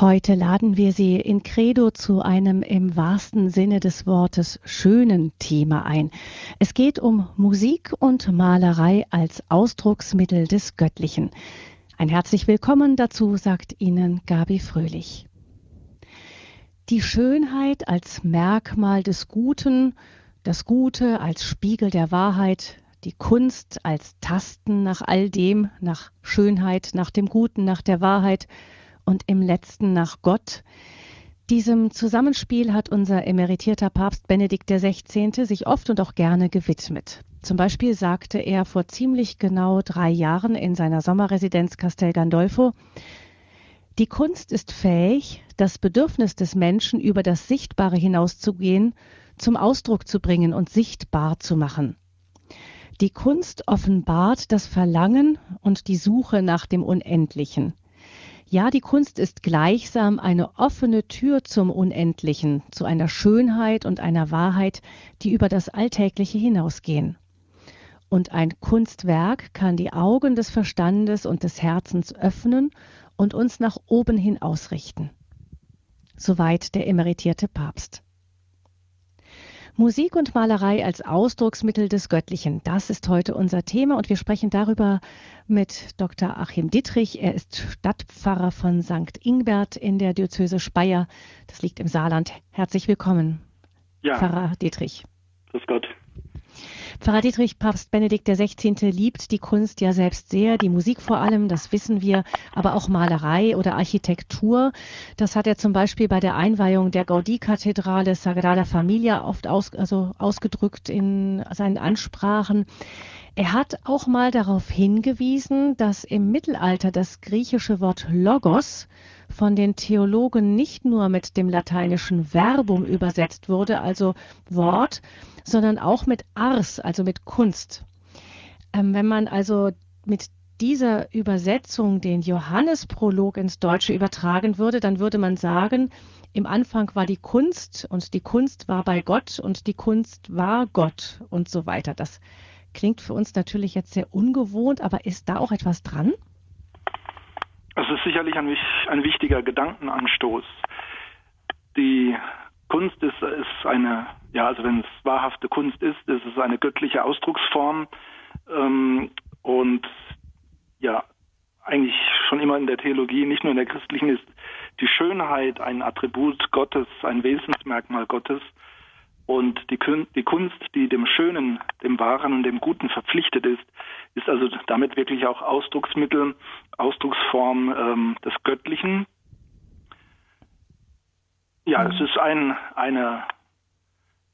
Heute laden wir Sie in Credo zu einem im wahrsten Sinne des Wortes schönen Thema ein. Es geht um Musik und Malerei als Ausdrucksmittel des Göttlichen. Ein herzlich willkommen dazu sagt Ihnen Gabi Fröhlich. Die Schönheit als Merkmal des Guten, das Gute als Spiegel der Wahrheit, die Kunst als Tasten nach all dem, nach Schönheit, nach dem Guten, nach der Wahrheit, und im letzten nach Gott. Diesem Zusammenspiel hat unser emeritierter Papst Benedikt XVI. sich oft und auch gerne gewidmet. Zum Beispiel sagte er vor ziemlich genau drei Jahren in seiner Sommerresidenz Castel Gandolfo, die Kunst ist fähig, das Bedürfnis des Menschen über das Sichtbare hinauszugehen, zum Ausdruck zu bringen und sichtbar zu machen. Die Kunst offenbart das Verlangen und die Suche nach dem Unendlichen. Ja, die Kunst ist gleichsam eine offene Tür zum Unendlichen, zu einer Schönheit und einer Wahrheit, die über das Alltägliche hinausgehen. Und ein Kunstwerk kann die Augen des Verstandes und des Herzens öffnen und uns nach oben hin ausrichten. Soweit der emeritierte Papst. Musik und Malerei als Ausdrucksmittel des Göttlichen. Das ist heute unser Thema und wir sprechen darüber mit Dr. Achim Dittrich. Er ist Stadtpfarrer von St. Ingbert in der Diözese Speyer. Das liegt im Saarland. Herzlich willkommen, ja. Pfarrer Dittrich. Grüß Gott. Pfarrer Dietrich, Papst Benedikt XVI. liebt die Kunst ja selbst sehr, die Musik vor allem, das wissen wir, aber auch Malerei oder Architektur. Das hat er zum Beispiel bei der Einweihung der Gaudí-Kathedrale Sagrada Familia oft aus, also ausgedrückt in seinen Ansprachen. Er hat auch mal darauf hingewiesen, dass im Mittelalter das griechische Wort Logos von den Theologen nicht nur mit dem lateinischen Verbum übersetzt wurde, also Wort, sondern auch mit Ars, also mit Kunst. Ähm, wenn man also mit dieser Übersetzung den Johannesprolog ins Deutsche übertragen würde, dann würde man sagen, im Anfang war die Kunst und die Kunst war bei Gott und die Kunst war Gott und so weiter. Das klingt für uns natürlich jetzt sehr ungewohnt, aber ist da auch etwas dran? Es ist sicherlich ein, ein wichtiger Gedankenanstoß. Die Kunst ist, ist eine, ja, also wenn es wahrhafte Kunst ist, ist es eine göttliche Ausdrucksform ähm, und ja, eigentlich schon immer in der Theologie, nicht nur in der christlichen, ist die Schönheit ein Attribut Gottes, ein Wesensmerkmal Gottes. Und die Kunst, die dem Schönen, dem Wahren und dem Guten verpflichtet ist, ist also damit wirklich auch Ausdrucksmittel, Ausdrucksform ähm, des Göttlichen, ja, es ist ein, eine,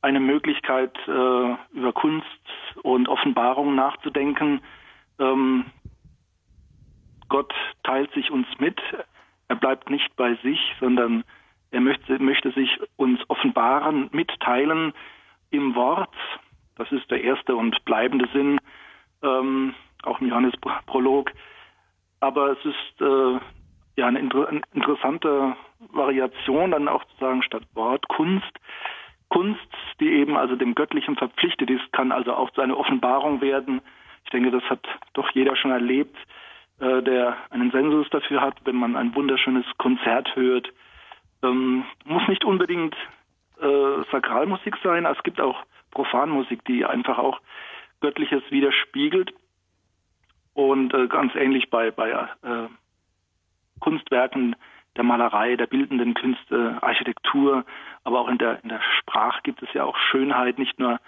eine Möglichkeit, äh, über Kunst und Offenbarung nachzudenken. Ähm, Gott teilt sich uns mit. Er bleibt nicht bei sich, sondern er möchte, möchte sich uns offenbaren, mitteilen im Wort. Das ist der erste und bleibende Sinn, ähm, auch im Johannesprolog. Aber es ist äh, ja eine, inter eine interessante Variation dann auch zu sagen statt Wort Kunst. Kunst, die eben also dem Göttlichen verpflichtet ist, kann also auch zu einer Offenbarung werden. Ich denke, das hat doch jeder schon erlebt, äh, der einen Sensus dafür hat, wenn man ein wunderschönes Konzert hört. Ähm, muss nicht unbedingt äh, Sakralmusik sein, es gibt auch Profanmusik, die einfach auch Göttliches widerspiegelt. Und äh, ganz ähnlich bei, bei äh, Kunstwerken der Malerei, der bildenden Künste, Architektur, aber auch in der, in der Sprache gibt es ja auch Schönheit, nicht nur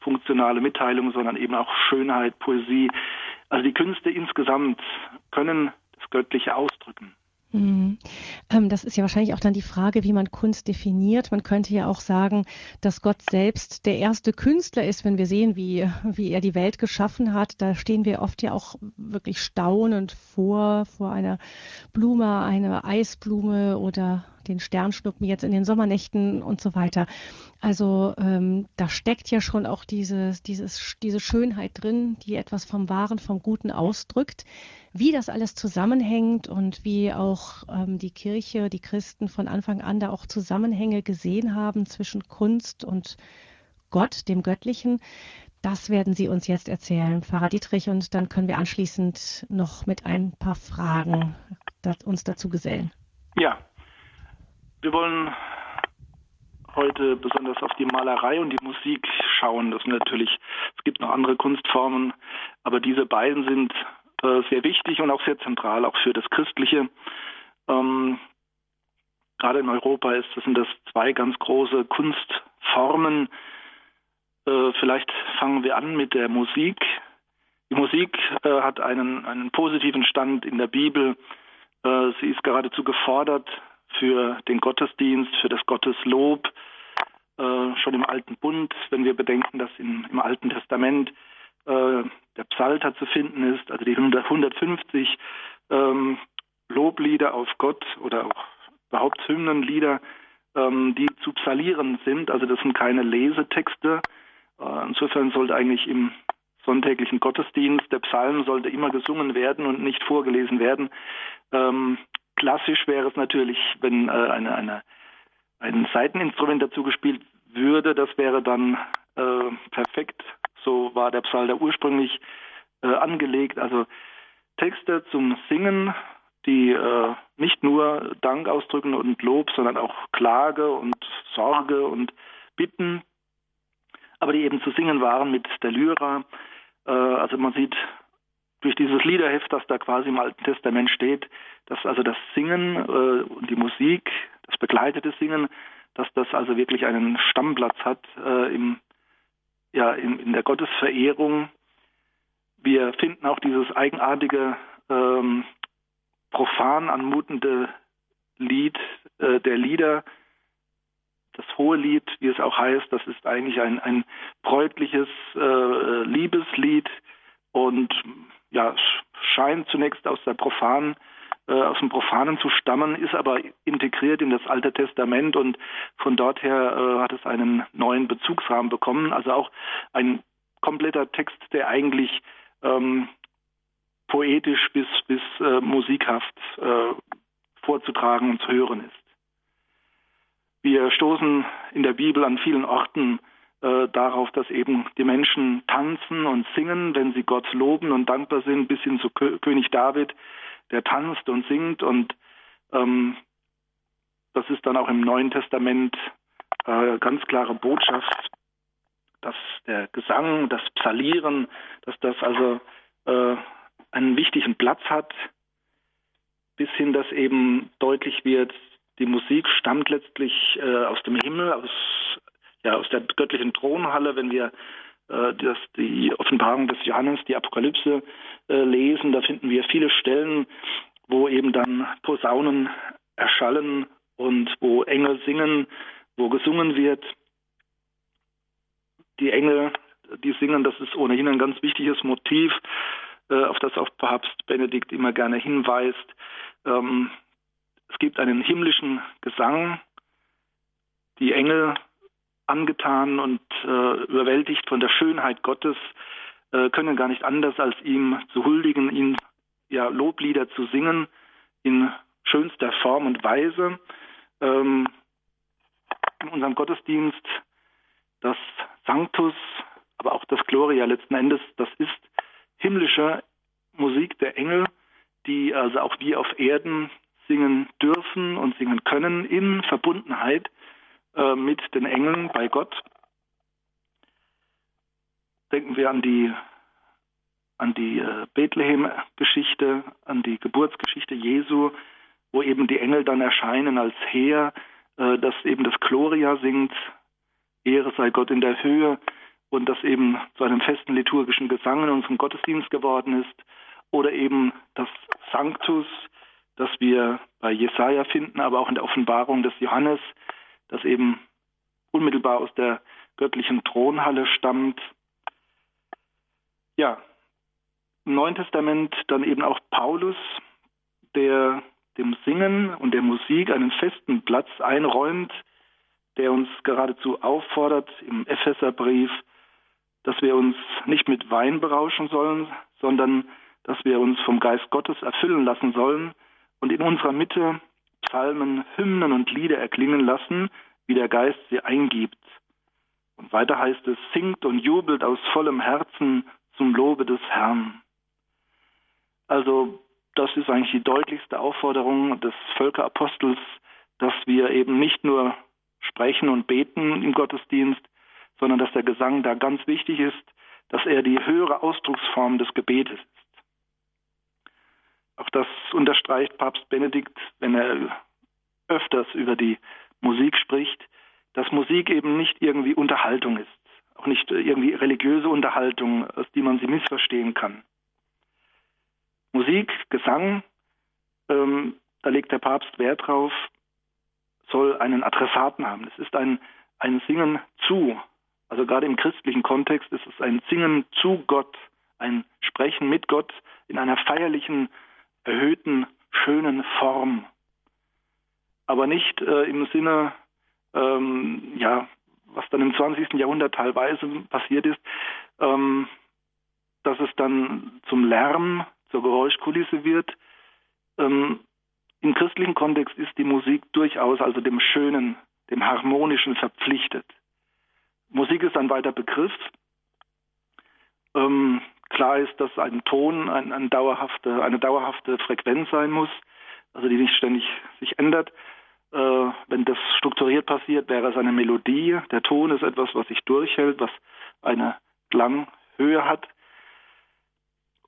funktionale Mitteilung, sondern eben auch Schönheit, Poesie. Also die Künste insgesamt können das Göttliche ausdrücken. Mhm. Ähm, das ist ja wahrscheinlich auch dann die Frage, wie man Kunst definiert. Man könnte ja auch sagen, dass Gott selbst der erste Künstler ist, wenn wir sehen, wie, wie er die Welt geschaffen hat. Da stehen wir oft ja auch wirklich staunend vor, vor einer Blume, einer Eisblume oder den Sternschnuppen jetzt in den Sommernächten und so weiter. Also ähm, da steckt ja schon auch dieses, dieses, diese Schönheit drin, die etwas vom Wahren, vom Guten ausdrückt. Wie das alles zusammenhängt und wie auch ähm, die Kirche, die Christen von Anfang an da auch Zusammenhänge gesehen haben zwischen Kunst und Gott, dem Göttlichen, das werden Sie uns jetzt erzählen, Pfarrer Dietrich, und dann können wir anschließend noch mit ein paar Fragen uns dazu gesellen. Ja, Wir wollen heute besonders auf die Malerei und die Musik schauen. Das natürlich, es gibt noch andere Kunstformen, aber diese beiden sind äh, sehr wichtig und auch sehr zentral, auch für das Christliche. Ähm, gerade in Europa ist, das sind das zwei ganz große Kunstformen. Äh, vielleicht fangen wir an mit der Musik. Die Musik äh, hat einen, einen positiven Stand in der Bibel. Äh, sie ist geradezu gefordert für den Gottesdienst, für das Gotteslob, äh, schon im Alten Bund, wenn wir bedenken, dass in, im Alten Testament äh, der Psalter zu finden ist, also die 100, 150 ähm, Loblieder auf Gott oder auch überhaupt Hymnenlieder, ähm, die zu psalieren sind. Also das sind keine Lesetexte. Äh, insofern sollte eigentlich im sonntäglichen Gottesdienst der Psalm sollte immer gesungen werden und nicht vorgelesen werden. Ähm, klassisch wäre es natürlich, wenn äh, eine, eine, ein Seiteninstrument dazu gespielt würde. Das wäre dann äh, perfekt. So war der Psalter ursprünglich äh, angelegt. Also Texte zum Singen, die äh, nicht nur Dank ausdrücken und Lob, sondern auch Klage und Sorge und Bitten, aber die eben zu singen waren mit der Lyra. Äh, also man sieht durch dieses Liederheft, das da quasi im Alten Testament steht, dass also das Singen äh, und die Musik, das begleitete Singen, dass das also wirklich einen Stammplatz hat äh, im, ja, in, in, der Gottesverehrung. Wir finden auch dieses eigenartige, ähm, profan anmutende Lied äh, der Lieder, das hohe Lied, wie es auch heißt, das ist eigentlich ein, ein bräutliches äh, Liebeslied und ja, scheint zunächst aus der profanen aus dem Profanen zu stammen, ist aber integriert in das Alte Testament und von dort her äh, hat es einen neuen Bezugsrahmen bekommen. Also auch ein kompletter Text, der eigentlich ähm, poetisch bis, bis äh, musikhaft äh, vorzutragen und zu hören ist. Wir stoßen in der Bibel an vielen Orten äh, darauf, dass eben die Menschen tanzen und singen, wenn sie Gott loben und dankbar sind, bis hin zu Kö König David, der tanzt und singt. Und ähm, das ist dann auch im Neuen Testament äh, ganz klare Botschaft, dass der Gesang, das Psalieren, dass das also äh, einen wichtigen Platz hat, bis hin, dass eben deutlich wird, die Musik stammt letztlich äh, aus dem Himmel, aus ja, aus der göttlichen Thronhalle, wenn wir äh, das, die Offenbarung des Johannes, die Apokalypse äh, lesen, da finden wir viele Stellen, wo eben dann Posaunen erschallen und wo Engel singen, wo gesungen wird. Die Engel, die singen, das ist ohnehin ein ganz wichtiges Motiv, äh, auf das auch Papst Benedikt immer gerne hinweist. Ähm, es gibt einen himmlischen Gesang. Die Engel angetan und äh, überwältigt von der Schönheit Gottes, äh, können gar nicht anders, als ihm zu huldigen, ihm ja Loblieder zu singen in schönster Form und Weise. Ähm, in unserem Gottesdienst das Sanctus, aber auch das Gloria letzten Endes, das ist himmlische Musik der Engel, die also auch wir auf Erden singen dürfen und singen können in Verbundenheit äh, mit den Engeln bei Gott. Denken wir an die, an die äh, Bethlehem-Geschichte, an die Geburtsgeschichte Jesu, wo eben die Engel dann erscheinen als Heer, äh, das eben das Gloria singt, Ehre sei Gott in der Höhe und das eben zu einem festen liturgischen Gesang in unserem Gottesdienst geworden ist. Oder eben das Sanctus, das wir bei Jesaja finden, aber auch in der Offenbarung des Johannes, das eben unmittelbar aus der göttlichen Thronhalle stammt. Ja, im Neuen Testament dann eben auch Paulus, der dem Singen und der Musik einen festen Platz einräumt, der uns geradezu auffordert im Epheserbrief, dass wir uns nicht mit Wein berauschen sollen, sondern dass wir uns vom Geist Gottes erfüllen lassen sollen und in unserer Mitte Psalmen, Hymnen und Lieder erklingen lassen, wie der Geist sie eingibt. Und weiter heißt es, singt und jubelt aus vollem Herzen zum Lobe des Herrn. Also das ist eigentlich die deutlichste Aufforderung des Völkerapostels, dass wir eben nicht nur sprechen und beten im Gottesdienst, sondern dass der Gesang da ganz wichtig ist, dass er die höhere Ausdrucksform des Gebetes ist. Auch das unterstreicht Papst Benedikt, wenn er öfters über die Musik spricht, dass Musik eben nicht irgendwie Unterhaltung ist, auch nicht irgendwie religiöse Unterhaltung, aus die man sie missverstehen kann. Musik, Gesang, ähm, da legt der Papst Wert drauf, soll einen Adressaten haben. Es ist ein, ein Singen zu. Also gerade im christlichen Kontext ist es ein Singen zu Gott, ein Sprechen mit Gott in einer feierlichen, erhöhten, schönen Form. Aber nicht äh, im Sinne, ähm, ja, was dann im 20. Jahrhundert teilweise passiert ist, ähm, dass es dann zum Lärm, zur Geräuschkulisse wird. Ähm, im christlichen Kontext ist die Musik durchaus also dem Schönen, dem Harmonischen verpflichtet. Musik ist ein weiter Begriff. Ähm, klar ist, dass ein Ton ein, ein dauerhafte, eine dauerhafte Frequenz sein muss, also die nicht ständig sich ändert. Äh, wenn das strukturiert passiert, wäre es eine Melodie. Der Ton ist etwas, was sich durchhält, was eine Klanghöhe hat.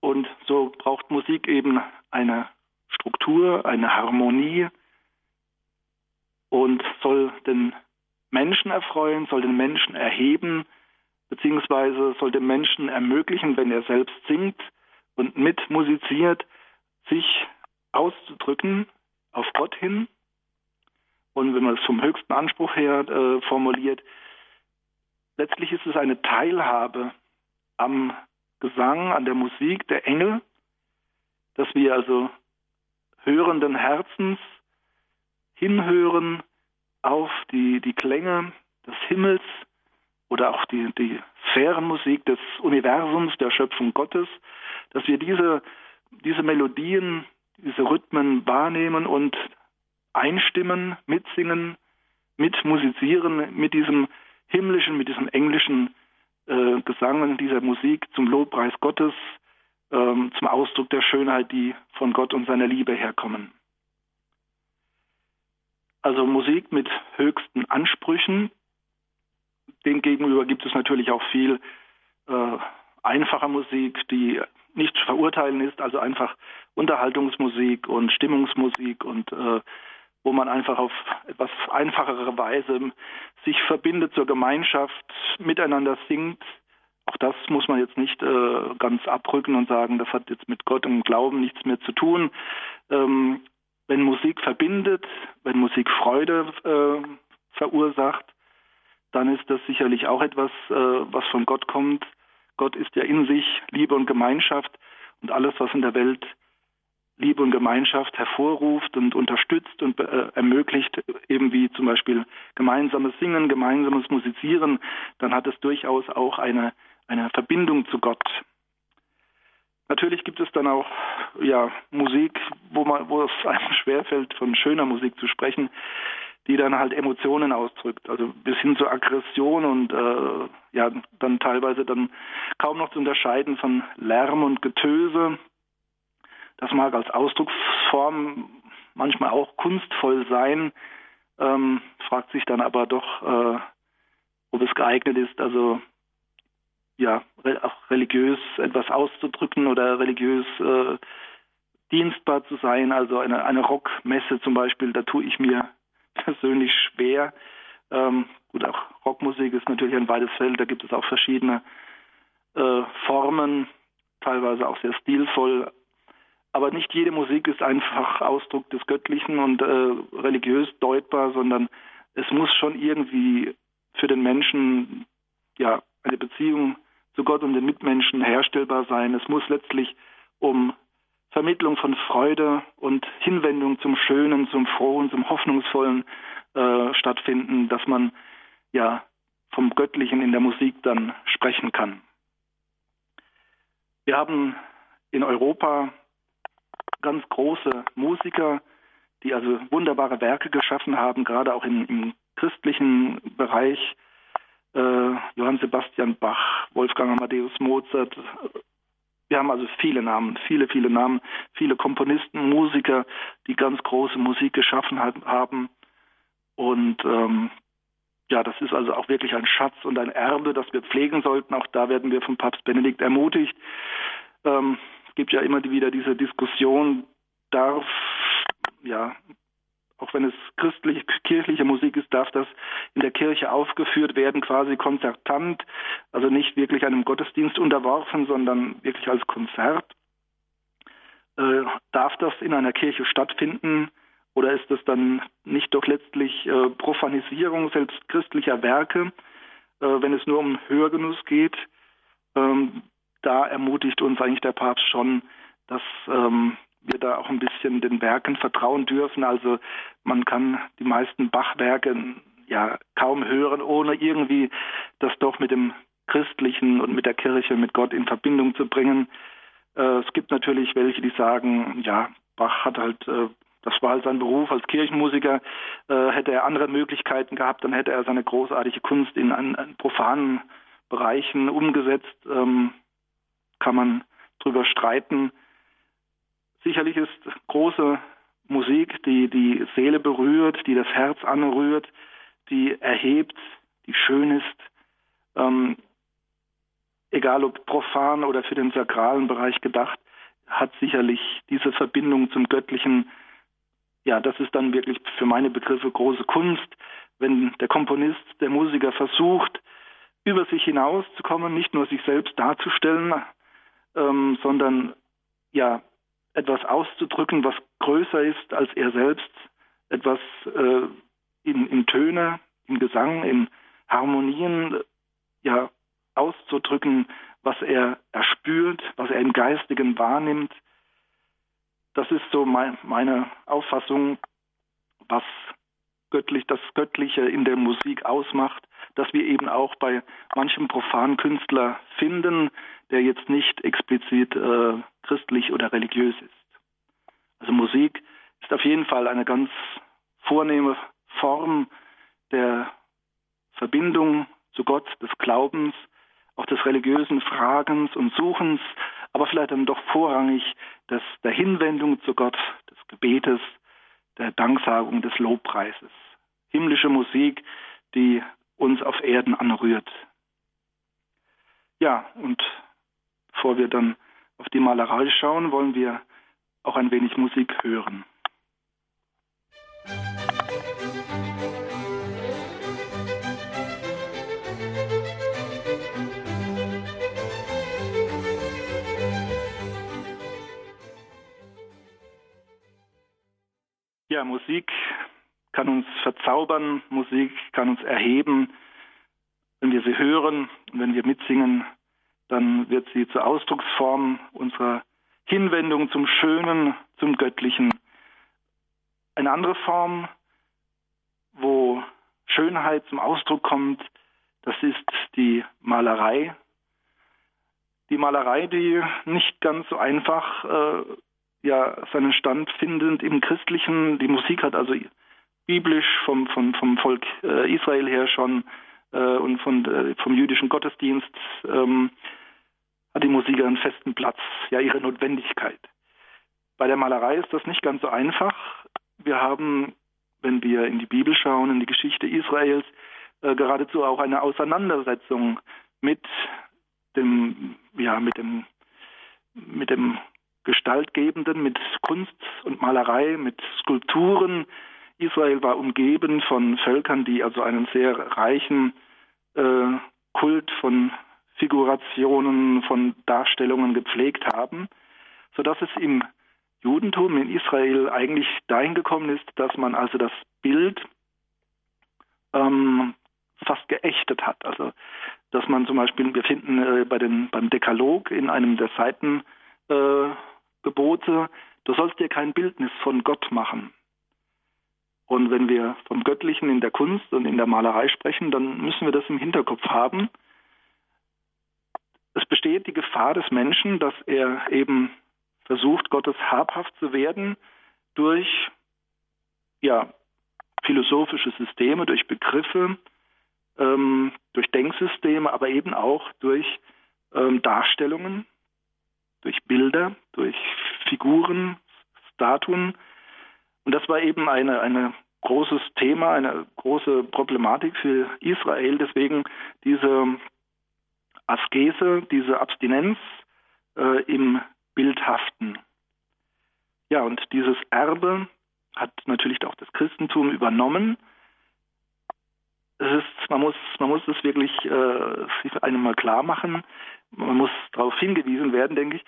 Und so braucht Musik eben eine Struktur, eine Harmonie und soll den Menschen erfreuen, soll den Menschen erheben, beziehungsweise soll dem Menschen ermöglichen, wenn er selbst singt und mitmusiziert, sich auszudrücken auf Gott hin. Und wenn man es vom höchsten Anspruch her äh, formuliert, letztlich ist es eine Teilhabe am Gesang, an der Musik der Engel, dass wir also hörenden Herzens hinhören auf die, die Klänge des Himmels oder auch die, die Sphärenmusik des Universums, der Schöpfung Gottes, dass wir diese, diese Melodien, diese Rhythmen wahrnehmen und einstimmen, mitsingen, mitmusizieren mit diesem himmlischen, mit diesem englischen äh, Gesang, dieser Musik zum Lobpreis Gottes, ähm, zum Ausdruck der Schönheit, die von Gott und seiner Liebe herkommen. Also Musik mit höchsten Ansprüchen. Demgegenüber gibt es natürlich auch viel äh, einfacher Musik, die nicht zu verurteilen ist, also einfach Unterhaltungsmusik und Stimmungsmusik und äh, wo man einfach auf etwas einfachere Weise sich verbindet zur Gemeinschaft, miteinander singt, auch das muss man jetzt nicht äh, ganz abrücken und sagen, das hat jetzt mit Gott und Glauben nichts mehr zu tun. Ähm, wenn Musik verbindet, wenn Musik Freude äh, verursacht, dann ist das sicherlich auch etwas, äh, was von Gott kommt. Gott ist ja in sich Liebe und Gemeinschaft und alles, was in der Welt Liebe und Gemeinschaft hervorruft und unterstützt und äh, ermöglicht, eben wie zum Beispiel gemeinsames Singen, gemeinsames Musizieren, dann hat es durchaus auch eine eine Verbindung zu Gott. Natürlich gibt es dann auch ja, Musik, wo, man, wo es einem schwerfällt, von schöner Musik zu sprechen, die dann halt Emotionen ausdrückt. Also bis hin zur Aggression und äh, ja, dann teilweise dann kaum noch zu unterscheiden von Lärm und Getöse. Das mag als Ausdrucksform manchmal auch kunstvoll sein, ähm, fragt sich dann aber doch, äh, ob es geeignet ist, also ja, auch religiös etwas auszudrücken oder religiös äh, dienstbar zu sein. Also eine, eine Rockmesse zum Beispiel, da tue ich mir persönlich schwer. Ähm, gut, auch Rockmusik ist natürlich ein weites Feld, da gibt es auch verschiedene äh, Formen, teilweise auch sehr stilvoll. Aber nicht jede Musik ist einfach Ausdruck des Göttlichen und äh, religiös deutbar, sondern es muss schon irgendwie für den Menschen ja eine Beziehung zu Gott und den Mitmenschen herstellbar sein. Es muss letztlich um Vermittlung von Freude und Hinwendung zum Schönen, zum Frohen, zum Hoffnungsvollen äh, stattfinden, dass man ja vom Göttlichen in der Musik dann sprechen kann. Wir haben in Europa ganz große Musiker, die also wunderbare Werke geschaffen haben, gerade auch im, im christlichen Bereich äh, Johann Sebastian Bach, Wolfgang Amadeus Mozart. Wir haben also viele Namen, viele, viele Namen, viele Komponisten, Musiker, die ganz große Musik geschaffen haben. Und ähm, ja, das ist also auch wirklich ein Schatz und ein Erbe, das wir pflegen sollten. Auch da werden wir vom Papst Benedikt ermutigt. Ähm, es gibt ja immer wieder diese Diskussion, darf, ja, auch wenn es christlich, kirchliche Musik ist, darf das in der Kirche aufgeführt werden, quasi konzertant, also nicht wirklich einem Gottesdienst unterworfen, sondern wirklich als Konzert. Äh, darf das in einer Kirche stattfinden? Oder ist das dann nicht doch letztlich äh, Profanisierung selbst christlicher Werke, äh, wenn es nur um Hörgenuss geht? Ähm, da ermutigt uns eigentlich der Papst schon, dass ähm, wir da auch ein bisschen den Werken vertrauen dürfen. Also man kann die meisten Bachwerke ja kaum hören, ohne irgendwie das doch mit dem Christlichen und mit der Kirche, mit Gott in Verbindung zu bringen. Äh, es gibt natürlich welche, die sagen, ja, Bach hat halt äh, das war halt sein Beruf als Kirchenmusiker. Äh, hätte er andere Möglichkeiten gehabt, dann hätte er seine großartige Kunst in, an, an profanen Bereichen umgesetzt. Ähm, kann man drüber streiten. Sicherlich ist große Musik, die die Seele berührt, die das Herz anrührt, die erhebt, die schön ist. Ähm, egal ob profan oder für den sakralen Bereich gedacht, hat sicherlich diese Verbindung zum Göttlichen ja, das ist dann wirklich für meine Begriffe große Kunst, wenn der Komponist, der Musiker versucht, über sich hinauszukommen, nicht nur sich selbst darzustellen, ähm, sondern ja etwas auszudrücken, was größer ist als er selbst, etwas äh, in, in Töne, in Gesang, in Harmonien, ja auszudrücken, was er erspürt, was er im Geistigen wahrnimmt, das ist so mein, meine Auffassung, was göttlich, das Göttliche in der Musik ausmacht, dass wir eben auch bei manchem profanen Künstler finden, der jetzt nicht explizit äh, christlich oder religiös ist. Also Musik ist auf jeden Fall eine ganz vornehme Form der Verbindung zu Gott, des Glaubens, auch des religiösen Fragens und Suchens, aber vielleicht dann doch vorrangig des, der Hinwendung zu Gott, des Gebetes, der Danksagung, des Lobpreises. Himmlische Musik, die uns auf Erden anrührt. Ja, und bevor wir dann auf die Malerei schauen, wollen wir auch ein wenig Musik hören. Ja, Musik kann uns verzaubern, Musik kann uns erheben. Wenn wir sie hören wenn wir mitsingen, dann wird sie zur Ausdrucksform unserer Hinwendung zum Schönen, zum Göttlichen. Eine andere Form, wo Schönheit zum Ausdruck kommt, das ist die Malerei. Die Malerei, die nicht ganz so einfach äh, ja seinen Stand findend im Christlichen. Die Musik hat also biblisch vom, vom, vom Volk äh, Israel her schon äh, und von, äh, vom jüdischen Gottesdienst ähm, hat die Musik einen festen Platz, ja ihre Notwendigkeit. Bei der Malerei ist das nicht ganz so einfach. Wir haben, wenn wir in die Bibel schauen, in die Geschichte Israels, äh, geradezu auch eine Auseinandersetzung mit dem, ja, mit dem, mit dem Gestaltgebenden, mit Kunst und Malerei, mit Skulpturen. Israel war umgeben von Völkern, die also einen sehr reichen äh, Kult von Figurationen, von Darstellungen gepflegt haben, sodass es im Judentum in Israel eigentlich dahin gekommen ist, dass man also das Bild ähm, fast geächtet hat. Also dass man zum Beispiel, wir finden äh, bei den, beim Dekalog in einem der Seiten äh, du sollst dir kein Bildnis von Gott machen. Und wenn wir vom Göttlichen in der Kunst und in der Malerei sprechen, dann müssen wir das im Hinterkopf haben. Es besteht die Gefahr des Menschen, dass er eben versucht, Gottes habhaft zu werden durch ja, philosophische Systeme, durch Begriffe, ähm, durch Denksysteme, aber eben auch durch ähm, Darstellungen, durch Bilder, durch Figuren, Statuen. Und das war eben eine, eine großes Thema, eine große Problematik für Israel. Deswegen diese Askese, diese Abstinenz äh, im Bildhaften. Ja, und dieses Erbe hat natürlich auch das Christentum übernommen. Es ist, man muss, man muss es wirklich äh, einem mal klar machen. Man muss darauf hingewiesen werden, denke ich,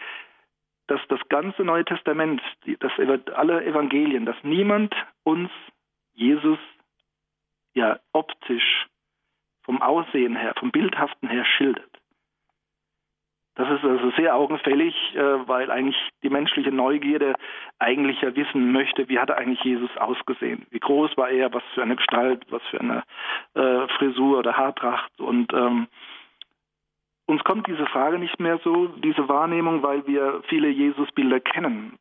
dass das ganze Neue Testament, die, das, alle Evangelien, dass niemand uns Jesus ja optisch vom Aussehen her, vom Bildhaften her schildert. Das ist also sehr augenfällig, äh, weil eigentlich die menschliche Neugierde eigentlich ja wissen möchte, wie hat er eigentlich Jesus ausgesehen? Wie groß war er? Was für eine Gestalt? Was für eine äh, Frisur oder Haartracht? Und ähm, uns kommt diese Frage nicht mehr so, diese Wahrnehmung, weil wir viele Jesusbilder kennen.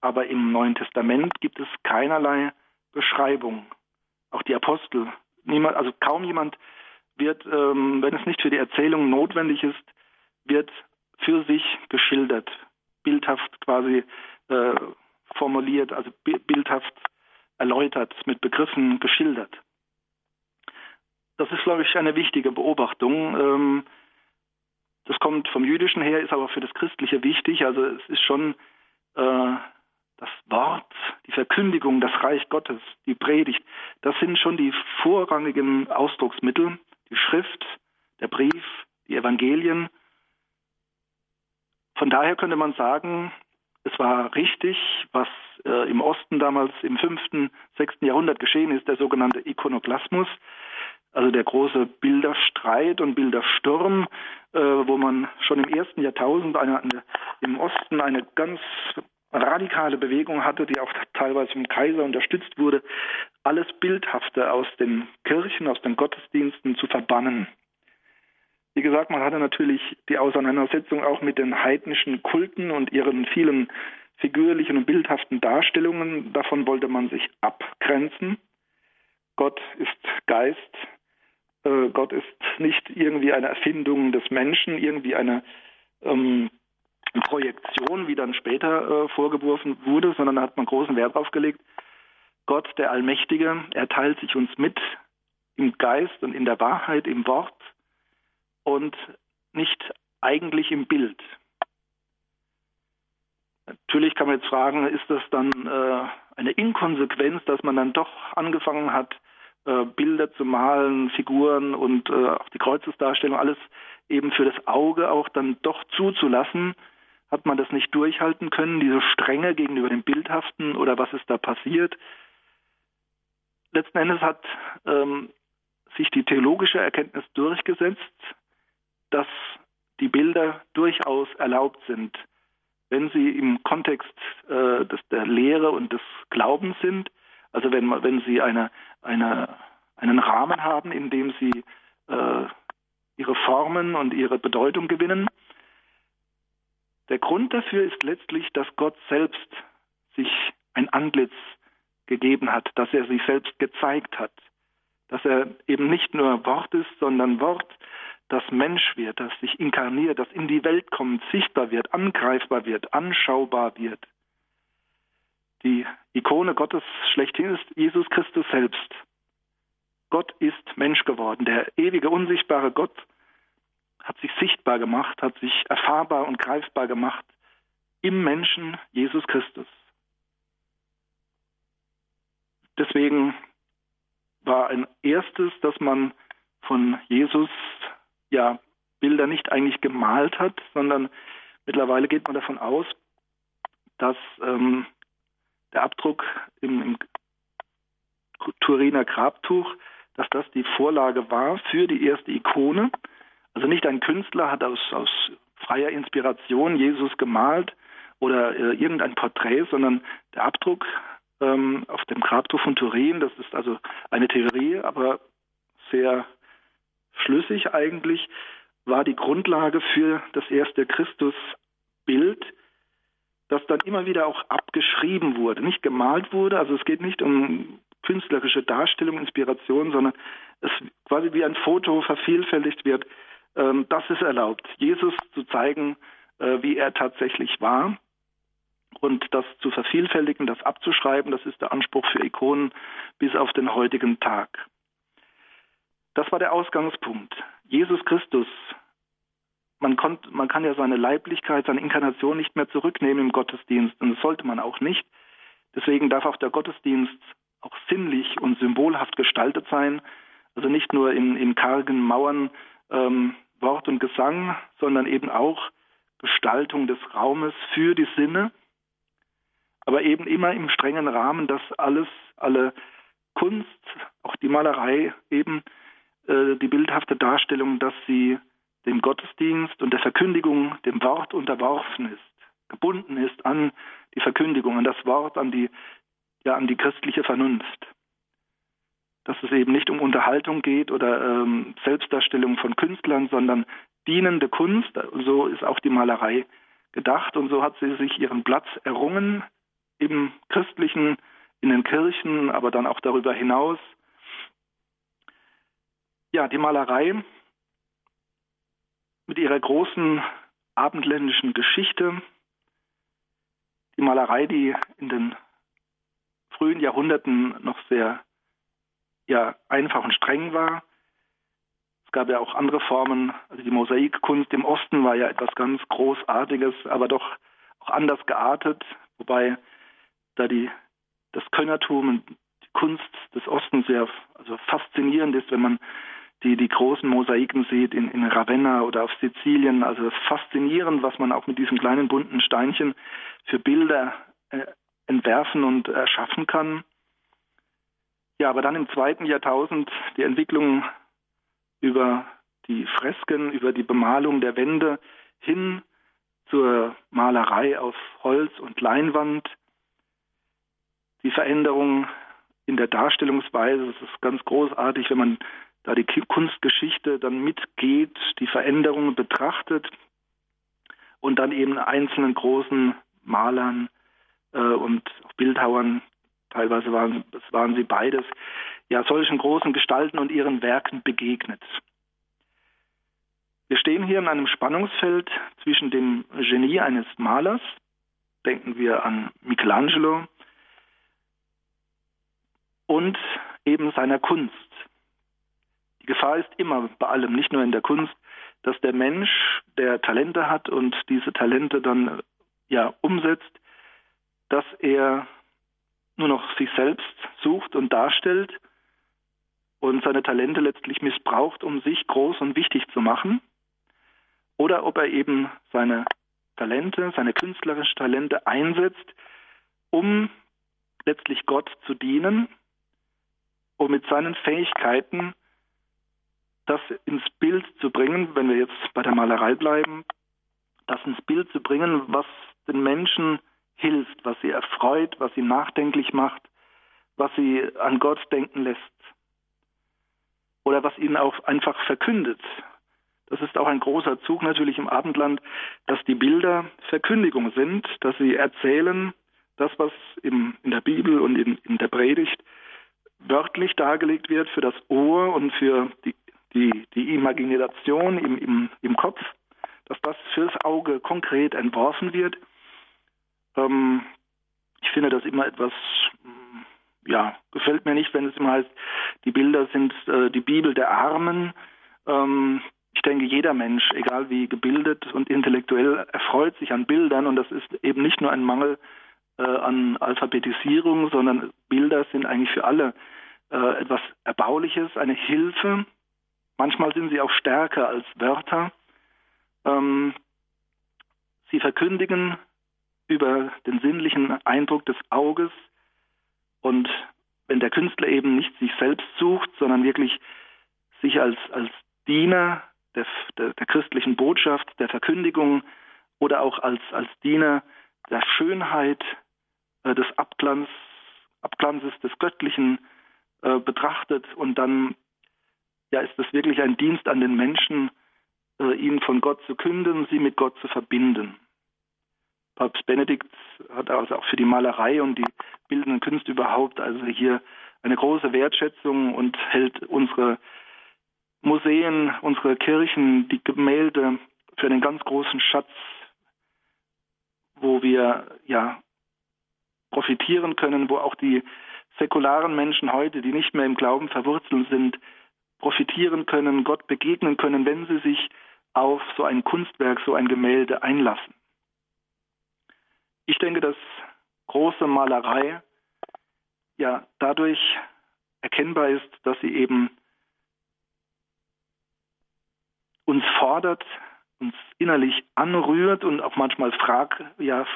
Aber im Neuen Testament gibt es keinerlei Beschreibung. Auch die Apostel, niemand, also kaum jemand wird, ähm, wenn es nicht für die Erzählung notwendig ist, wird für sich geschildert, bildhaft quasi äh, formuliert, also bildhaft erläutert, mit Begriffen geschildert. Das ist, glaube ich, eine wichtige Beobachtung. Ähm, das kommt vom Jüdischen her, ist aber für das Christliche wichtig. Also es ist schon äh, das Wort, die Verkündigung, das Reich Gottes, die Predigt. Das sind schon die vorrangigen Ausdrucksmittel. Die Schrift, der Brief, die Evangelien von daher könnte man sagen, es war richtig, was äh, im Osten damals im 5., 6. Jahrhundert geschehen ist, der sogenannte Ikonoklasmus, also der große Bilderstreit und Bildersturm, äh, wo man schon im ersten Jahrtausend eine, eine, im Osten eine ganz radikale Bewegung hatte, die auch teilweise vom Kaiser unterstützt wurde, alles Bildhafte aus den Kirchen, aus den Gottesdiensten zu verbannen. Wie gesagt, man hatte natürlich die Auseinandersetzung auch mit den heidnischen Kulten und ihren vielen figürlichen und bildhaften Darstellungen. Davon wollte man sich abgrenzen. Gott ist Geist. Äh, Gott ist nicht irgendwie eine Erfindung des Menschen, irgendwie eine ähm, Projektion, wie dann später äh, vorgeworfen wurde, sondern da hat man großen Wert darauf gelegt. Gott, der Allmächtige, er teilt sich uns mit im Geist und in der Wahrheit, im Wort und nicht eigentlich im Bild. Natürlich kann man jetzt fragen, ist das dann äh, eine Inkonsequenz, dass man dann doch angefangen hat, äh, Bilder zu malen, Figuren und äh, auch die Kreuzesdarstellung, alles eben für das Auge auch dann doch zuzulassen? Hat man das nicht durchhalten können, diese Strenge gegenüber dem Bildhaften oder was ist da passiert? Letzten Endes hat ähm, sich die theologische Erkenntnis durchgesetzt, dass die Bilder durchaus erlaubt sind, wenn sie im Kontext äh, des, der Lehre und des Glaubens sind, also wenn, wenn sie eine, eine, einen Rahmen haben, in dem sie äh, ihre Formen und ihre Bedeutung gewinnen. Der Grund dafür ist letztlich, dass Gott selbst sich ein Antlitz gegeben hat, dass er sich selbst gezeigt hat, dass er eben nicht nur Wort ist, sondern Wort, das Mensch wird, das sich inkarniert, das in die Welt kommt, sichtbar wird, angreifbar wird, anschaubar wird. Die Ikone Gottes schlechthin ist Jesus Christus selbst. Gott ist Mensch geworden. Der ewige, unsichtbare Gott hat sich sichtbar gemacht, hat sich erfahrbar und greifbar gemacht im Menschen Jesus Christus. Deswegen war ein erstes, dass man von Jesus ja Bilder nicht eigentlich gemalt hat, sondern mittlerweile geht man davon aus, dass ähm, der Abdruck im, im Turiner Grabtuch, dass das die Vorlage war für die erste Ikone. Also nicht ein Künstler hat aus, aus freier Inspiration Jesus gemalt oder äh, irgendein Porträt, sondern der Abdruck ähm, auf dem Grabtuch von Turin, das ist also eine Theorie, aber sehr schlüssig eigentlich, war die Grundlage für das erste Christusbild, das dann immer wieder auch abgeschrieben wurde, nicht gemalt wurde. Also es geht nicht um künstlerische Darstellung, Inspiration, sondern es quasi wie ein Foto vervielfältigt wird. Ähm, das ist erlaubt, Jesus zu zeigen, äh, wie er tatsächlich war. und das zu vervielfältigen, das abzuschreiben, das ist der Anspruch für Ikonen bis auf den heutigen Tag. Das war der Ausgangspunkt. Jesus Christus, man, konnt, man kann ja seine Leiblichkeit, seine Inkarnation nicht mehr zurücknehmen im Gottesdienst und das sollte man auch nicht. Deswegen darf auch der Gottesdienst auch sinnlich und symbolhaft gestaltet sein, also nicht nur in, in kargen Mauern ähm, Wort und Gesang, sondern eben auch Gestaltung des Raumes für die Sinne, aber eben immer im strengen Rahmen, dass alles, alle Kunst, auch die Malerei eben äh, die bildhafte Darstellung, dass sie dem Gottesdienst und der Verkündigung, dem Wort unterworfen ist, gebunden ist an die Verkündigung, an das Wort, an die, ja, an die christliche Vernunft. Dass es eben nicht um Unterhaltung geht oder ähm, Selbstdarstellung von Künstlern, sondern dienende Kunst. So ist auch die Malerei gedacht und so hat sie sich ihren Platz errungen im christlichen, in den Kirchen, aber dann auch darüber hinaus. Ja, die Malerei mit ihrer großen abendländischen Geschichte, die Malerei, die in den frühen Jahrhunderten noch sehr ja, einfach und streng war. Es gab ja auch andere Formen, also die Mosaikkunst im Osten war ja etwas ganz Großartiges, aber doch auch anders geartet, wobei da die, das Könnertum und die Kunst des Ostens sehr also faszinierend ist, wenn man die, die großen Mosaiken sieht in, in Ravenna oder auf Sizilien. Also das faszinierend, was man auch mit diesen kleinen bunten Steinchen für Bilder äh, entwerfen und erschaffen kann. Ja, aber dann im zweiten Jahrtausend die Entwicklung über die Fresken, über die Bemalung der Wände hin zur Malerei auf Holz und Leinwand, die Veränderung in der Darstellungsweise, das ist ganz großartig, wenn man da die Kunstgeschichte dann mitgeht, die Veränderungen betrachtet und dann eben einzelnen großen Malern äh, und Bildhauern, teilweise waren, es waren sie beides, ja solchen großen Gestalten und ihren Werken begegnet. Wir stehen hier in einem Spannungsfeld zwischen dem Genie eines Malers, denken wir an Michelangelo, und eben seiner Kunst. Gefahr ist immer bei allem, nicht nur in der Kunst, dass der Mensch, der Talente hat und diese Talente dann ja umsetzt, dass er nur noch sich selbst sucht und darstellt und seine Talente letztlich missbraucht, um sich groß und wichtig zu machen, oder ob er eben seine Talente, seine künstlerischen Talente einsetzt, um letztlich Gott zu dienen um mit seinen Fähigkeiten das ins Bild zu bringen, wenn wir jetzt bei der Malerei bleiben, das ins Bild zu bringen, was den Menschen hilft, was sie erfreut, was sie nachdenklich macht, was sie an Gott denken lässt oder was ihnen auch einfach verkündet. Das ist auch ein großer Zug natürlich im Abendland, dass die Bilder Verkündigung sind, dass sie erzählen, das, was im, in der Bibel und in, in der Predigt wörtlich dargelegt wird für das Ohr und für die, die, die Imagination im, im, im Kopf, dass das fürs Auge konkret entworfen wird. Ähm, ich finde das immer etwas, ja, gefällt mir nicht, wenn es immer heißt, die Bilder sind äh, die Bibel der Armen. Ähm, ich denke, jeder Mensch, egal wie gebildet und intellektuell, erfreut sich an Bildern und das ist eben nicht nur ein Mangel äh, an Alphabetisierung, sondern Bilder sind eigentlich für alle äh, etwas Erbauliches, eine Hilfe. Manchmal sind sie auch stärker als Wörter. Ähm, sie verkündigen über den sinnlichen Eindruck des Auges und wenn der Künstler eben nicht sich selbst sucht, sondern wirklich sich als, als Diener der, der, der christlichen Botschaft, der Verkündigung oder auch als, als Diener der Schönheit, äh, des Abglanz, Abglanzes des Göttlichen äh, betrachtet und dann ja, ist es wirklich ein Dienst an den Menschen, äh, ihnen von Gott zu künden, sie mit Gott zu verbinden. Papst Benedikt hat also auch für die Malerei und die bildenden Künste überhaupt also hier eine große Wertschätzung und hält unsere Museen, unsere Kirchen, die Gemälde für einen ganz großen Schatz, wo wir ja profitieren können, wo auch die säkularen Menschen heute, die nicht mehr im Glauben verwurzelt sind, profitieren können, Gott begegnen können, wenn sie sich auf so ein Kunstwerk, so ein Gemälde einlassen. Ich denke, dass große Malerei ja dadurch erkennbar ist, dass sie eben uns fordert, uns innerlich anrührt und auch manchmal frag, ja,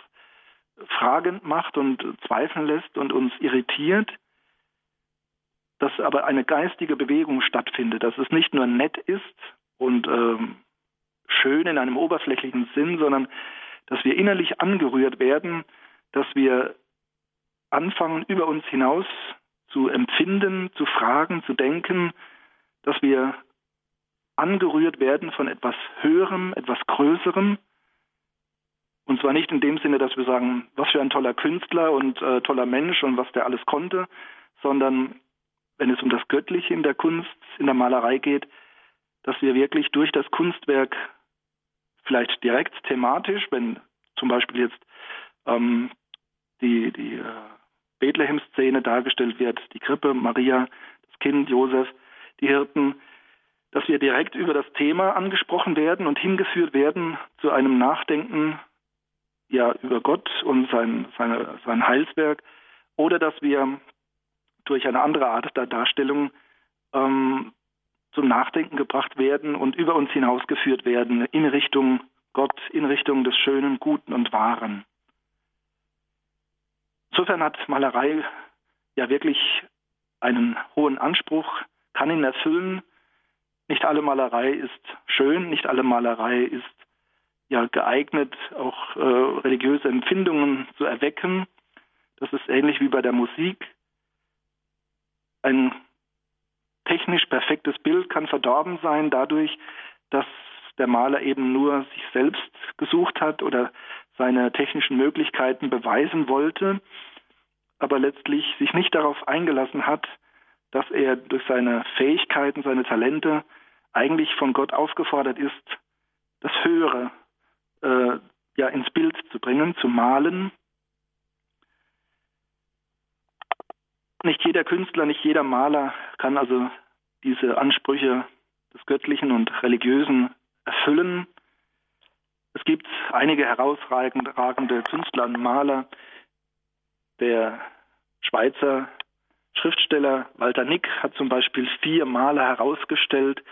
fragend macht und zweifeln lässt und uns irritiert, dass aber eine geistige Bewegung stattfindet, dass es nicht nur nett ist und ähm, schön in einem oberflächlichen Sinn, sondern dass wir innerlich angerührt werden, dass wir anfangen, über uns hinaus zu empfinden, zu fragen, zu denken, dass wir angerührt werden von etwas Höherem, etwas Größerem. Und zwar nicht in dem Sinne, dass wir sagen, was für ein toller Künstler und äh, toller Mensch und was der alles konnte, sondern wenn es um das Göttliche in der Kunst, in der Malerei geht, dass wir wirklich durch das Kunstwerk vielleicht direkt thematisch, wenn zum Beispiel jetzt ähm, die, die äh, Bethlehem-Szene dargestellt wird, die Krippe, Maria, das Kind, Josef, die Hirten, dass wir direkt über das Thema angesprochen werden und hingeführt werden zu einem Nachdenken ja über Gott und sein, seine, sein Heilswerk, oder dass wir durch eine andere Art der Darstellung ähm, zum Nachdenken gebracht werden und über uns hinausgeführt werden in Richtung Gott, in Richtung des Schönen, Guten und Wahren. Insofern hat Malerei ja wirklich einen hohen Anspruch, kann ihn erfüllen. Nicht alle Malerei ist schön, nicht alle Malerei ist ja geeignet, auch äh, religiöse Empfindungen zu erwecken. Das ist ähnlich wie bei der Musik. Ein technisch perfektes Bild kann verdorben sein dadurch, dass der Maler eben nur sich selbst gesucht hat oder seine technischen Möglichkeiten beweisen wollte, aber letztlich sich nicht darauf eingelassen hat, dass er durch seine Fähigkeiten, seine Talente eigentlich von Gott aufgefordert ist, das Höhere äh, ja ins Bild zu bringen, zu malen. Nicht jeder Künstler, nicht jeder Maler kann also diese Ansprüche des Göttlichen und Religiösen erfüllen. Es gibt einige herausragende Künstler und Maler. Der Schweizer Schriftsteller Walter Nick hat zum Beispiel vier Maler herausgestellt.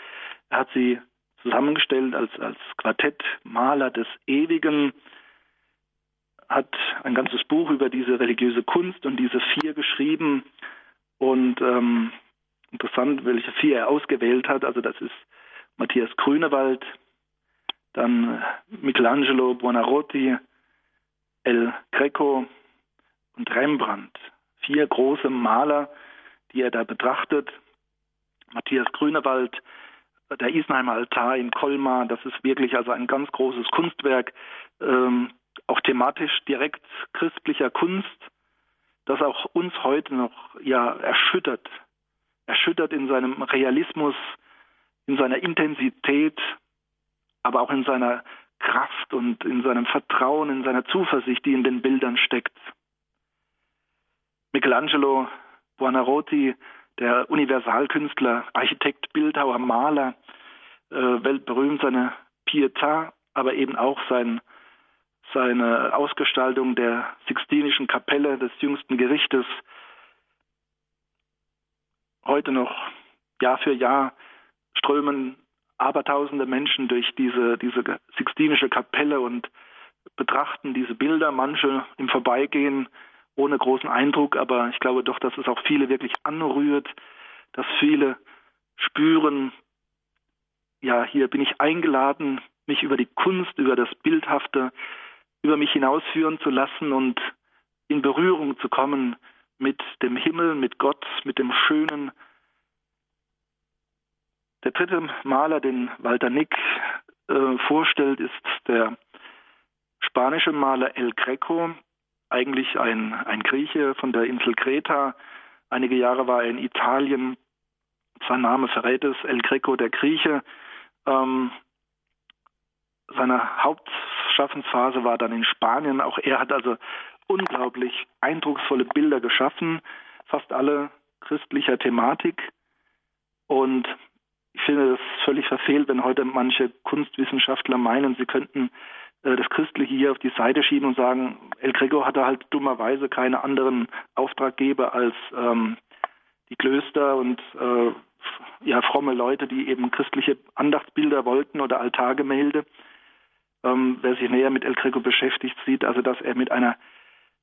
Er hat sie zusammengestellt als, als Quartett Maler des Ewigen, hat ein ganzes Buch über diese religiöse Kunst und diese vier geschrieben. Und ähm, interessant, welche vier er ausgewählt hat. Also das ist Matthias Grünewald, dann Michelangelo Buonarroti, El Greco und Rembrandt. Vier große Maler, die er da betrachtet. Matthias Grünewald, der Isenheimer Altar in Colmar, das ist wirklich also ein ganz großes Kunstwerk, ähm, auch thematisch direkt christlicher Kunst, das auch uns heute noch ja erschüttert, erschüttert in seinem Realismus, in seiner Intensität, aber auch in seiner Kraft und in seinem Vertrauen, in seiner Zuversicht, die in den Bildern steckt. Michelangelo Buonarroti, der Universalkünstler, Architekt, Bildhauer, Maler, äh, weltberühmt seine Pietà, aber eben auch sein, seine Ausgestaltung der Sixtinischen Kapelle des jüngsten Gerichtes. Heute noch Jahr für Jahr strömen abertausende Menschen durch diese, diese Sixtinische Kapelle und betrachten diese Bilder, manche im Vorbeigehen ohne großen Eindruck, aber ich glaube doch, dass es auch viele wirklich anrührt, dass viele spüren, ja, hier bin ich eingeladen, mich über die Kunst, über das Bildhafte, über mich hinausführen zu lassen und in Berührung zu kommen mit dem Himmel, mit Gott, mit dem Schönen. Der dritte Maler, den Walter Nick äh, vorstellt, ist der spanische Maler El Greco, eigentlich ein, ein Grieche von der Insel Kreta. Einige Jahre war er in Italien. Sein Name verrät es, El Greco, der Grieche. Ähm, seine Hauptschaffensphase war dann in Spanien. Auch er hat also unglaublich eindrucksvolle Bilder geschaffen, fast alle christlicher Thematik. Und ich finde es völlig verfehlt, wenn heute manche Kunstwissenschaftler meinen, sie könnten äh, das Christliche hier auf die Seite schieben und sagen, El Greco hatte halt dummerweise keine anderen Auftraggeber als ähm, die Klöster und äh, ja, fromme Leute, die eben christliche Andachtsbilder wollten oder Altargemälde. Ähm, wer sich näher mit El Greco beschäftigt, sieht also, dass er mit einer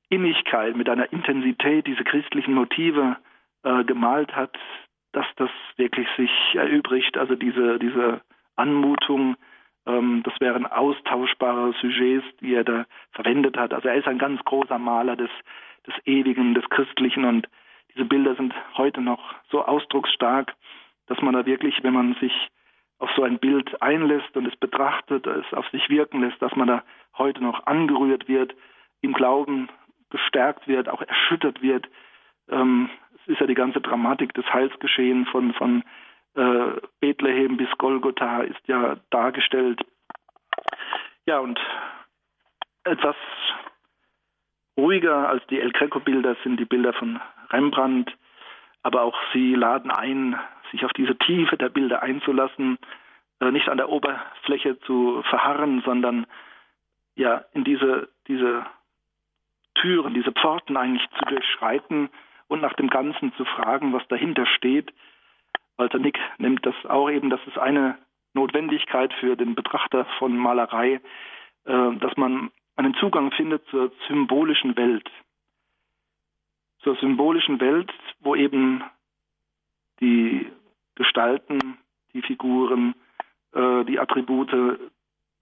Innigkeit, mit einer Intensität diese christlichen Motive äh, gemalt hat, dass das wirklich sich erübrigt. Also diese, diese Anmutung, ähm, das wären austauschbare Sujets, die er da verwendet hat. Also er ist ein ganz großer Maler des, des Ewigen, des Christlichen und diese Bilder sind heute noch so ausdrucksstark, dass man da wirklich, wenn man sich auf so ein Bild einlässt und es betrachtet, es auf sich wirken lässt, dass man da heute noch angerührt wird, im Glauben gestärkt wird, auch erschüttert wird. Ähm, es ist ja die ganze Dramatik des Heilsgeschehen von, von äh, Bethlehem bis Golgotha ist ja dargestellt. Ja, und etwas ruhiger als die El Greco-Bilder sind die Bilder von Rembrandt, aber auch sie laden ein, sich auf diese Tiefe der Bilder einzulassen, äh, nicht an der Oberfläche zu verharren, sondern ja in diese, diese Türen, diese Pforten eigentlich zu durchschreiten und nach dem Ganzen zu fragen, was dahinter steht. Walter Nick nimmt das auch eben, das ist eine Notwendigkeit für den Betrachter von Malerei, äh, dass man einen Zugang findet zur symbolischen Welt. Zur symbolischen Welt, wo eben die Gestalten, die Figuren, äh, die Attribute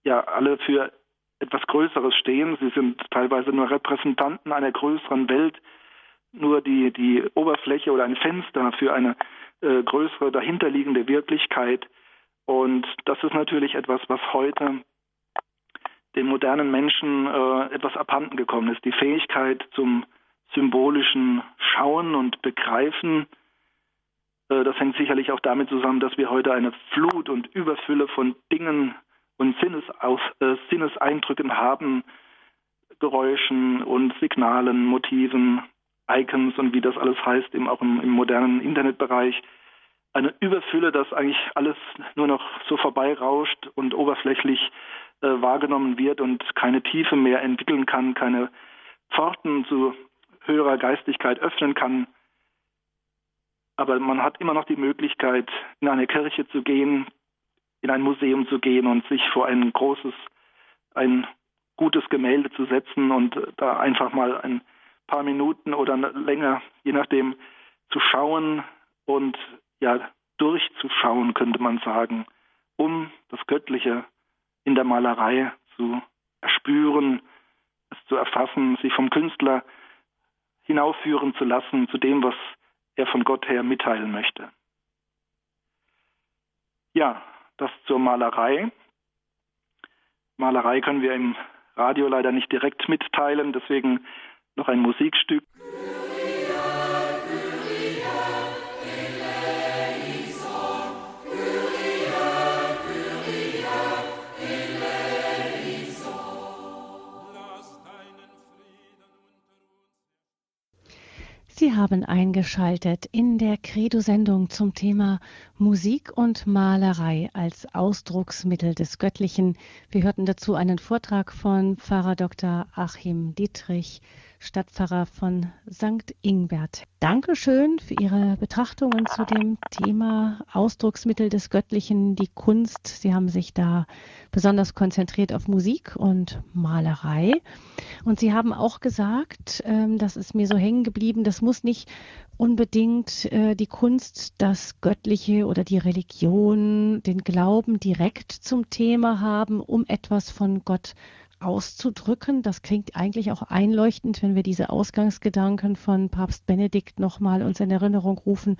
ja alle für etwas Größeres stehen. Sie sind teilweise nur Repräsentanten einer größeren Welt, nur die, die Oberfläche oder ein Fenster für eine äh, größere dahinterliegende Wirklichkeit. Und das ist natürlich etwas, was heute den modernen Menschen äh, etwas abhanden gekommen ist. Die Fähigkeit zum symbolischen Schauen und Begreifen. Äh, das hängt sicherlich auch damit zusammen, dass wir heute eine Flut und Überfülle von Dingen und Sinnesaus, äh, Sinneseindrücken haben, Geräuschen und Signalen, Motiven, Icons und wie das alles heißt, eben auch im, im modernen Internetbereich. Eine Überfülle, dass eigentlich alles nur noch so vorbeirauscht und oberflächlich äh, wahrgenommen wird und keine Tiefe mehr entwickeln kann, keine Pforten zu höherer Geistigkeit öffnen kann. Aber man hat immer noch die Möglichkeit, in eine Kirche zu gehen, in ein Museum zu gehen und sich vor ein großes, ein gutes Gemälde zu setzen und da einfach mal ein paar Minuten oder länger, je nachdem, zu schauen und ja durchzuschauen, könnte man sagen, um das Göttliche in der Malerei zu erspüren, es zu erfassen, sich vom Künstler hinaufführen zu lassen zu dem, was er von Gott her mitteilen möchte. Ja, das zur Malerei. Malerei können wir im Radio leider nicht direkt mitteilen, deswegen noch ein Musikstück. Sie haben eingeschaltet in der Credo-Sendung zum Thema Musik und Malerei als Ausdrucksmittel des Göttlichen. Wir hörten dazu einen Vortrag von Pfarrer Dr. Achim Dietrich Stadtpfarrer von St. Ingbert. Dankeschön für Ihre Betrachtungen zu dem Thema Ausdrucksmittel des Göttlichen, die Kunst. Sie haben sich da besonders konzentriert auf Musik und Malerei. Und Sie haben auch gesagt, ähm, das ist mir so hängen geblieben, das muss nicht unbedingt äh, die Kunst, das Göttliche oder die Religion, den Glauben direkt zum Thema haben, um etwas von Gott auszudrücken. Das klingt eigentlich auch einleuchtend, wenn wir diese Ausgangsgedanken von Papst Benedikt nochmal uns in Erinnerung rufen,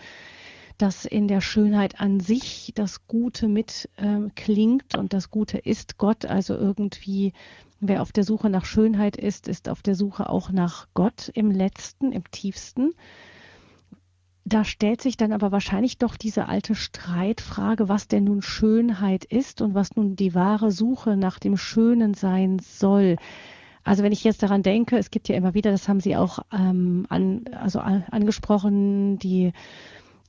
dass in der Schönheit an sich das Gute mit äh, klingt und das Gute ist Gott. Also irgendwie, wer auf der Suche nach Schönheit ist, ist auf der Suche auch nach Gott im letzten, im tiefsten. Da stellt sich dann aber wahrscheinlich doch diese alte Streitfrage, was denn nun Schönheit ist und was nun die wahre Suche nach dem Schönen sein soll. Also wenn ich jetzt daran denke, es gibt ja immer wieder, das haben Sie auch ähm, an, also an, angesprochen, die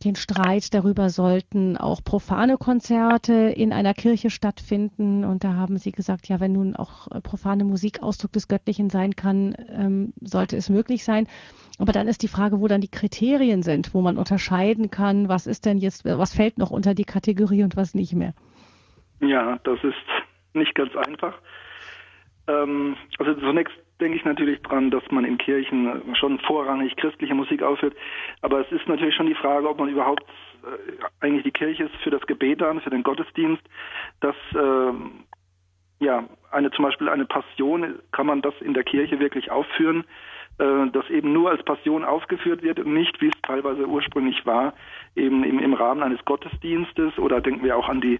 den Streit darüber sollten auch profane Konzerte in einer Kirche stattfinden. Und da haben sie gesagt, ja, wenn nun auch profane Musik Ausdruck des Göttlichen sein kann, ähm, sollte es möglich sein. Aber dann ist die Frage, wo dann die Kriterien sind, wo man unterscheiden kann, was ist denn jetzt, was fällt noch unter die Kategorie und was nicht mehr. Ja, das ist nicht ganz einfach. Ähm, also zunächst denke ich natürlich dran, dass man in Kirchen schon vorrangig christliche Musik aufführt. Aber es ist natürlich schon die Frage, ob man überhaupt äh, eigentlich die Kirche ist für das Gebet an, für den Gottesdienst, dass äh, ja eine zum Beispiel eine Passion kann man das in der Kirche wirklich aufführen, äh, dass eben nur als Passion aufgeführt wird und nicht, wie es teilweise ursprünglich war, eben im, im Rahmen eines Gottesdienstes oder denken wir auch an die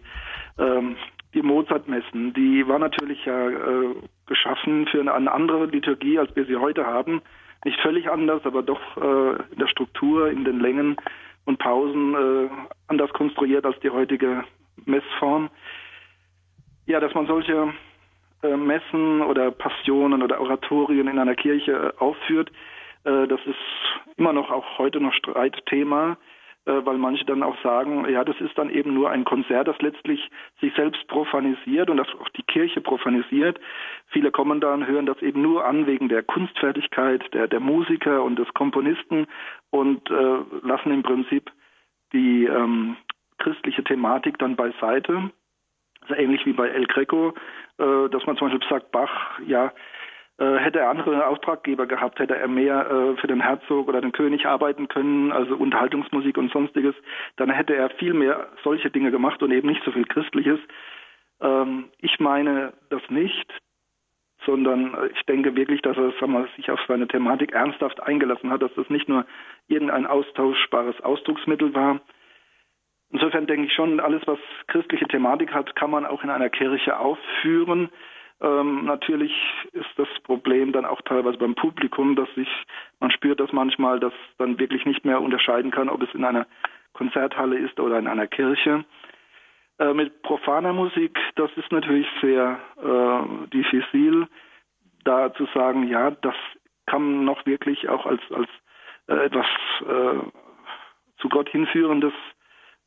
ähm, die Mozart-Messen, die war natürlich ja äh, geschaffen für eine, andere Liturgie, als wir sie heute haben. Nicht völlig anders, aber doch äh, in der Struktur, in den Längen und Pausen äh, anders konstruiert als die heutige Messform. Ja, dass man solche äh, Messen oder Passionen oder Oratorien in einer Kirche äh, aufführt, äh, das ist immer noch auch heute noch Streitthema. Äh, weil manche dann auch sagen, ja, das ist dann eben nur ein Konzert, das letztlich sich selbst profanisiert und das auch die Kirche profanisiert. Viele kommen da und hören das eben nur an wegen der Kunstfertigkeit der, der Musiker und des Komponisten und äh, lassen im Prinzip die ähm, christliche Thematik dann beiseite. Also ähnlich wie bei El Greco, äh, dass man zum Beispiel sagt, Bach, ja, hätte er andere Auftraggeber gehabt, hätte er mehr äh, für den Herzog oder den König arbeiten können, also Unterhaltungsmusik und sonstiges, dann hätte er viel mehr solche Dinge gemacht und eben nicht so viel Christliches. Ähm, ich meine das nicht, sondern ich denke wirklich, dass er wir, sich auf seine Thematik ernsthaft eingelassen hat, dass das nicht nur irgendein austauschbares Ausdrucksmittel war. Insofern denke ich schon, alles, was christliche Thematik hat, kann man auch in einer Kirche aufführen. Ähm, natürlich ist das Problem dann auch teilweise beim Publikum, dass sich, man spürt das manchmal, dass dann wirklich nicht mehr unterscheiden kann, ob es in einer Konzerthalle ist oder in einer Kirche. Äh, mit profaner Musik, das ist natürlich sehr äh, diffizil, da zu sagen, ja, das kann noch wirklich auch als, als äh, etwas äh, zu Gott hinführendes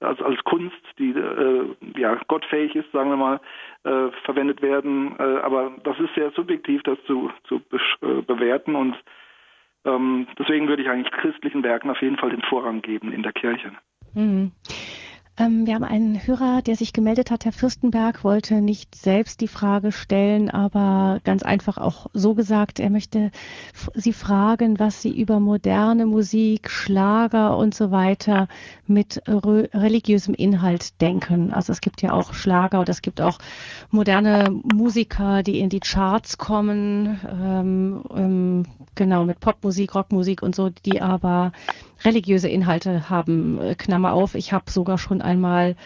also als Kunst, die äh, ja gottfähig ist, sagen wir mal, äh, verwendet werden. Äh, aber das ist sehr subjektiv, das zu, zu be äh, bewerten und ähm, deswegen würde ich eigentlich christlichen Werken auf jeden Fall den Vorrang geben in der Kirche. Mhm. Ähm, wir haben einen Hörer, der sich gemeldet hat. Herr Fürstenberg wollte nicht selbst die Frage stellen, aber ganz einfach auch so gesagt, er möchte Sie fragen, was Sie über moderne Musik, Schlager und so weiter mit re religiösem Inhalt denken. Also es gibt ja auch Schlager oder es gibt auch moderne Musiker, die in die Charts kommen, ähm, ähm, genau mit Popmusik, Rockmusik und so, die aber religiöse Inhalte haben. Äh, Klammer auf, ich habe sogar schon einmal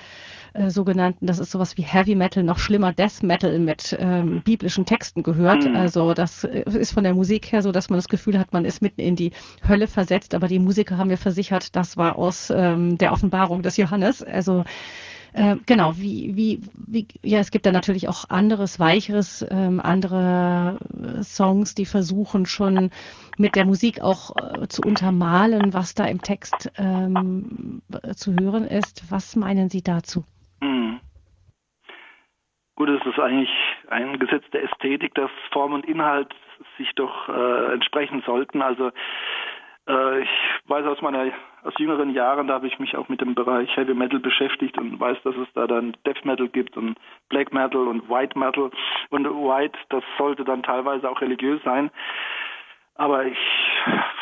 äh, sogenannten, das ist sowas wie Heavy Metal, noch schlimmer Death Metal mit ähm, biblischen Texten gehört. Mhm. Also das äh, ist von der Musik her so, dass man das Gefühl hat, man ist mitten in die Hölle versetzt. Aber die Musiker haben mir versichert, das war aus ähm, der Offenbarung des Johannes. Also äh, genau, wie, wie, wie, ja, es gibt da natürlich auch anderes, weicheres, ähm, andere äh, Songs, die versuchen schon mit der Musik auch äh, zu untermalen, was da im Text ähm, zu hören ist. Was meinen Sie dazu? Hm. Gut, es ist eigentlich ein Gesetz der Ästhetik, dass Form und Inhalt sich doch äh, entsprechen sollten. Also äh, ich weiß aus meiner aus jüngeren Jahren, da habe ich mich auch mit dem Bereich Heavy Metal beschäftigt und weiß, dass es da dann Death Metal gibt und Black Metal und White Metal und White, das sollte dann teilweise auch religiös sein. Aber ich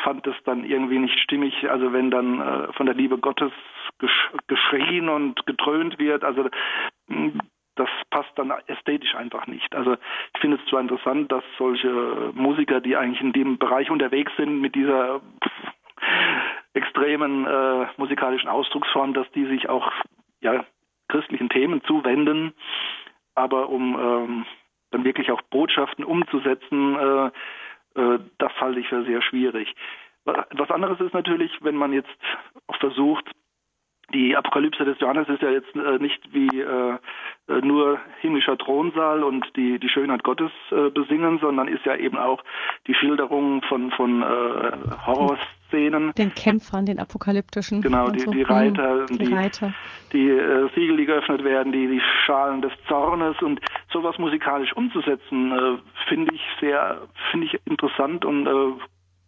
fand es dann irgendwie nicht stimmig, also wenn dann äh, von der Liebe Gottes gesch geschrien und getrönt wird, also das passt dann ästhetisch einfach nicht. Also ich finde es zwar interessant, dass solche Musiker, die eigentlich in dem Bereich unterwegs sind, mit dieser extremen äh, musikalischen Ausdrucksform, dass die sich auch ja, christlichen Themen zuwenden, aber um ähm, dann wirklich auch Botschaften umzusetzen, äh, äh, das halte ich für sehr schwierig. Was anderes ist natürlich, wenn man jetzt auch versucht, die Apokalypse des Johannes ist ja jetzt äh, nicht wie äh, äh, nur himmlischer Thronsaal und die, die Schönheit Gottes äh, besingen, sondern ist ja eben auch die Schilderung von, von äh, Horrorszenen. Den Kämpfern, den apokalyptischen. Genau, die, so. die Reiter, die, die, Reiter. die äh, Siegel, die geöffnet werden, die, die Schalen des Zornes und sowas musikalisch umzusetzen, äh, finde ich sehr, finde ich interessant und äh,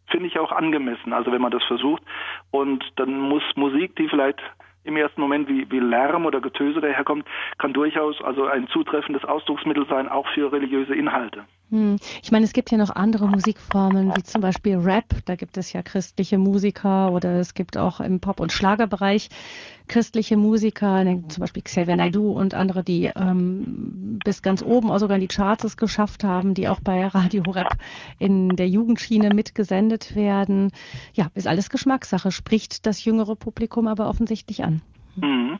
finde ich auch angemessen, also wenn man das versucht. Und dann muss Musik, die vielleicht im ersten Moment wie, wie Lärm oder Getöse daherkommt, kann durchaus also ein zutreffendes Ausdrucksmittel sein, auch für religiöse Inhalte. Hm. Ich meine, es gibt ja noch andere Musikformen, wie zum Beispiel Rap. Da gibt es ja christliche Musiker oder es gibt auch im Pop- und Schlagerbereich christliche Musiker, zum Beispiel Xavier Naidoo und andere, die ähm, bis ganz oben auch sogar in die Charts es geschafft haben, die auch bei Radio Rap in der Jugendschiene mitgesendet werden. Ja, ist alles Geschmackssache, spricht das jüngere Publikum aber offensichtlich an. Mhm.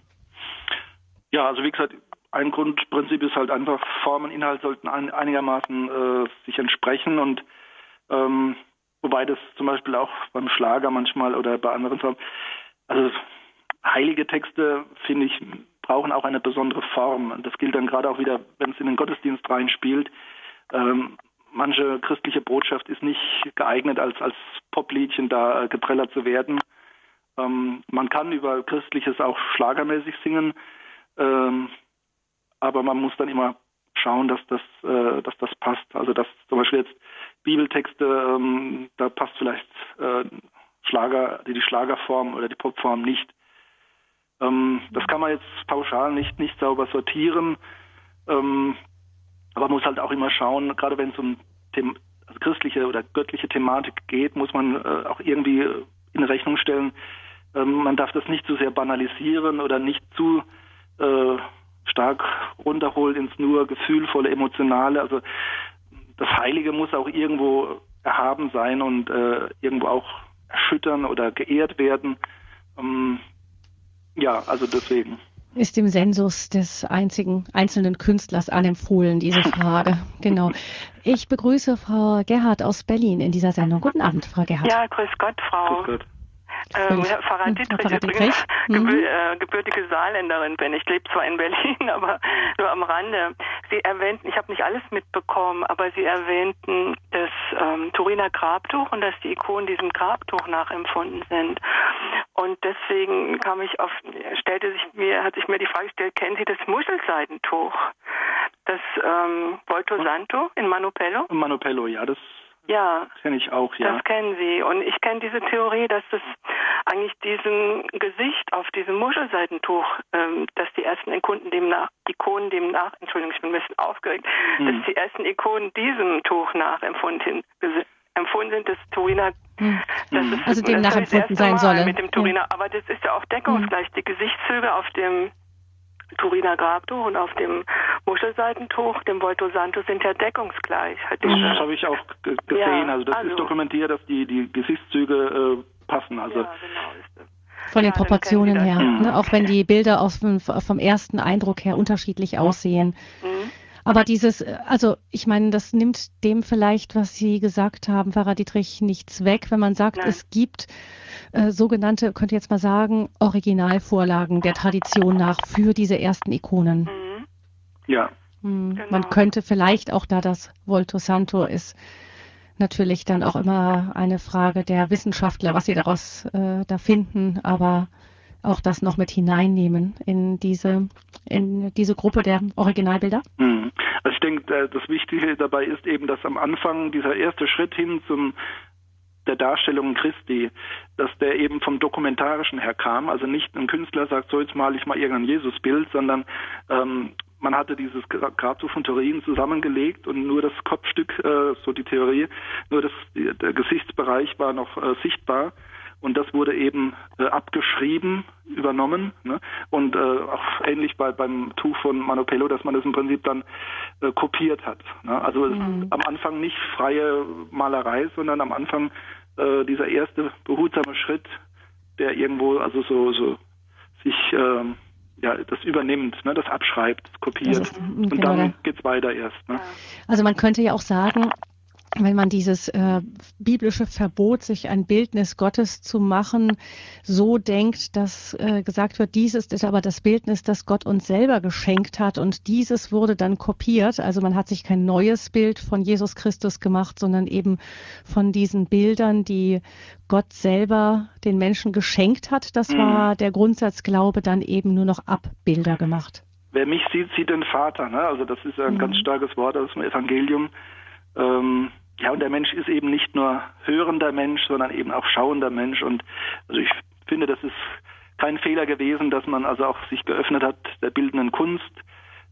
Ja, also wie gesagt, ein Grundprinzip ist halt einfach, Form und Inhalt sollten ein, einigermaßen äh, sich entsprechen und ähm, wobei das zum Beispiel auch beim Schlager manchmal oder bei anderen Formen, also heilige Texte, finde ich, brauchen auch eine besondere Form. Und das gilt dann gerade auch wieder, wenn es in den Gottesdienst reinspielt. Ähm, manche christliche Botschaft ist nicht geeignet, als, als Popliedchen da äh, getrellert zu werden. Ähm, man kann über Christliches auch schlagermäßig singen. Ähm, aber man muss dann immer schauen, dass das, äh, dass das passt. Also dass zum Beispiel jetzt Bibeltexte, ähm, da passt vielleicht äh, Schlager, die, Schlagerform oder die Popform nicht. Ähm, das kann man jetzt pauschal nicht, nicht sauber sortieren. Ähm, aber man muss halt auch immer schauen, gerade wenn es um Them also christliche oder göttliche Thematik geht, muss man äh, auch irgendwie in Rechnung stellen, ähm, man darf das nicht zu sehr banalisieren oder nicht zu äh, stark runterholt ins nur gefühlvolle, emotionale. Also das Heilige muss auch irgendwo erhaben sein und äh, irgendwo auch erschüttern oder geehrt werden. Ähm, ja, also deswegen. Ist dem Sensus des einzigen einzelnen Künstlers anempfohlen, diese Frage. genau. Ich begrüße Frau Gerhard aus Berlin in dieser Sendung. Guten Abend, Frau Gerhard. Ja, grüß Gott, Frau. Grüß Gott. Ähm, Pfarrer Dietrich, Pfarrer Dietrich. Mhm. Gebür, äh, gebürtige Saarländerin bin. Ich lebe zwar in Berlin, aber nur am Rande. Sie erwähnten, ich habe nicht alles mitbekommen, aber Sie erwähnten das ähm, Turiner Grabtuch und dass die Ikonen diesem Grabtuch nachempfunden sind. Und deswegen kam ich auf, stellte sich mir, hat sich mir die Frage gestellt, kennen Sie das Muschelseidentuch? Das ähm, Volto Santo in Manopello? Manopello, ja, das ja. Kenne ich auch, ja. Das kennen Sie. Und ich kenne diese Theorie, dass das eigentlich diesem Gesicht auf diesem Muschelseidentuch, ähm, dass die ersten Ikonen dem nach, Ikonen dem nach, Entschuldigung, ich bin ein bisschen aufgeregt, hm. dass die ersten Ikonen diesem Tuch nachempfunden empfunden sind, das Turiner, hm. dass es, also dem nachempfunden sein soll. Mit dem Turiner, ja. aber das ist ja auch deckungsgleich. Hm. Die Gesichtszüge auf dem Turiner Grabtuch und auf dem Muschelseidentuch, dem Volto Santo, sind ja deckungsgleich. Das habe ich auch gesehen. Ja, also das also. ist dokumentiert, dass die, die Gesichtszüge äh, passen. Also ja, genau von den Proportionen her, ne? auch wenn die Bilder aus dem, vom ersten Eindruck her unterschiedlich aussehen. Mhm. Aber dieses, also ich meine, das nimmt dem vielleicht, was Sie gesagt haben, Pfarrer Dietrich, nichts weg, wenn man sagt, Nein. es gibt äh, sogenannte, könnte jetzt mal sagen, Originalvorlagen der Tradition nach für diese ersten Ikonen. Mhm. Ja. Mhm. Genau. Man könnte vielleicht auch da das Volto Santo ist natürlich dann auch immer eine Frage der Wissenschaftler, was sie daraus äh, da finden, aber auch das noch mit hineinnehmen in diese in diese Gruppe der Originalbilder? Mhm. Also ich denke, äh, das Wichtige dabei ist eben, dass am Anfang dieser erste Schritt hin zum der Darstellung Christi, dass der eben vom Dokumentarischen her kam. Also nicht ein Künstler sagt, so jetzt male ich mal irgendein Jesusbild, sondern ähm, man hatte dieses Grabtuch von Turin zusammengelegt und nur das Kopfstück, äh, so die Theorie, nur das, der Gesichtsbereich war noch äh, sichtbar und das wurde eben äh, abgeschrieben, übernommen ne? und äh, auch ähnlich bei, beim Tuch von Manopello, dass man das im Prinzip dann äh, kopiert hat. Ne? Also mhm. am Anfang nicht freie Malerei, sondern am Anfang äh, dieser erste behutsame Schritt, der irgendwo also so, so sich äh, ja, das übernimmt, ne, das abschreibt, kopiert. Ist, und genau, dann geht's weiter erst. Ne? Also man könnte ja auch sagen, wenn man dieses äh, biblische Verbot, sich ein Bildnis Gottes zu machen, so denkt, dass äh, gesagt wird, dieses ist aber das Bildnis, das Gott uns selber geschenkt hat und dieses wurde dann kopiert. Also man hat sich kein neues Bild von Jesus Christus gemacht, sondern eben von diesen Bildern, die Gott selber den Menschen geschenkt hat. Das mhm. war der Grundsatzglaube, dann eben nur noch Abbilder gemacht. Wer mich sieht, sieht den Vater. Ne? Also das ist ein mhm. ganz starkes Wort aus dem Evangelium. Ähm, ja, und der Mensch ist eben nicht nur hörender Mensch, sondern eben auch schauender Mensch. Und also ich finde, das ist kein Fehler gewesen, dass man also auch sich geöffnet hat der bildenden Kunst,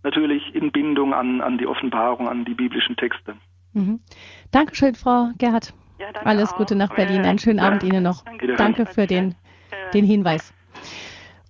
natürlich in Bindung an, an die Offenbarung, an die biblischen Texte. Mhm. Dankeschön, Frau Gerhard. Ja, Alles auch. Gute nach Berlin. Einen schönen ja. Abend Ihnen noch. Danke, danke für den, den Hinweis.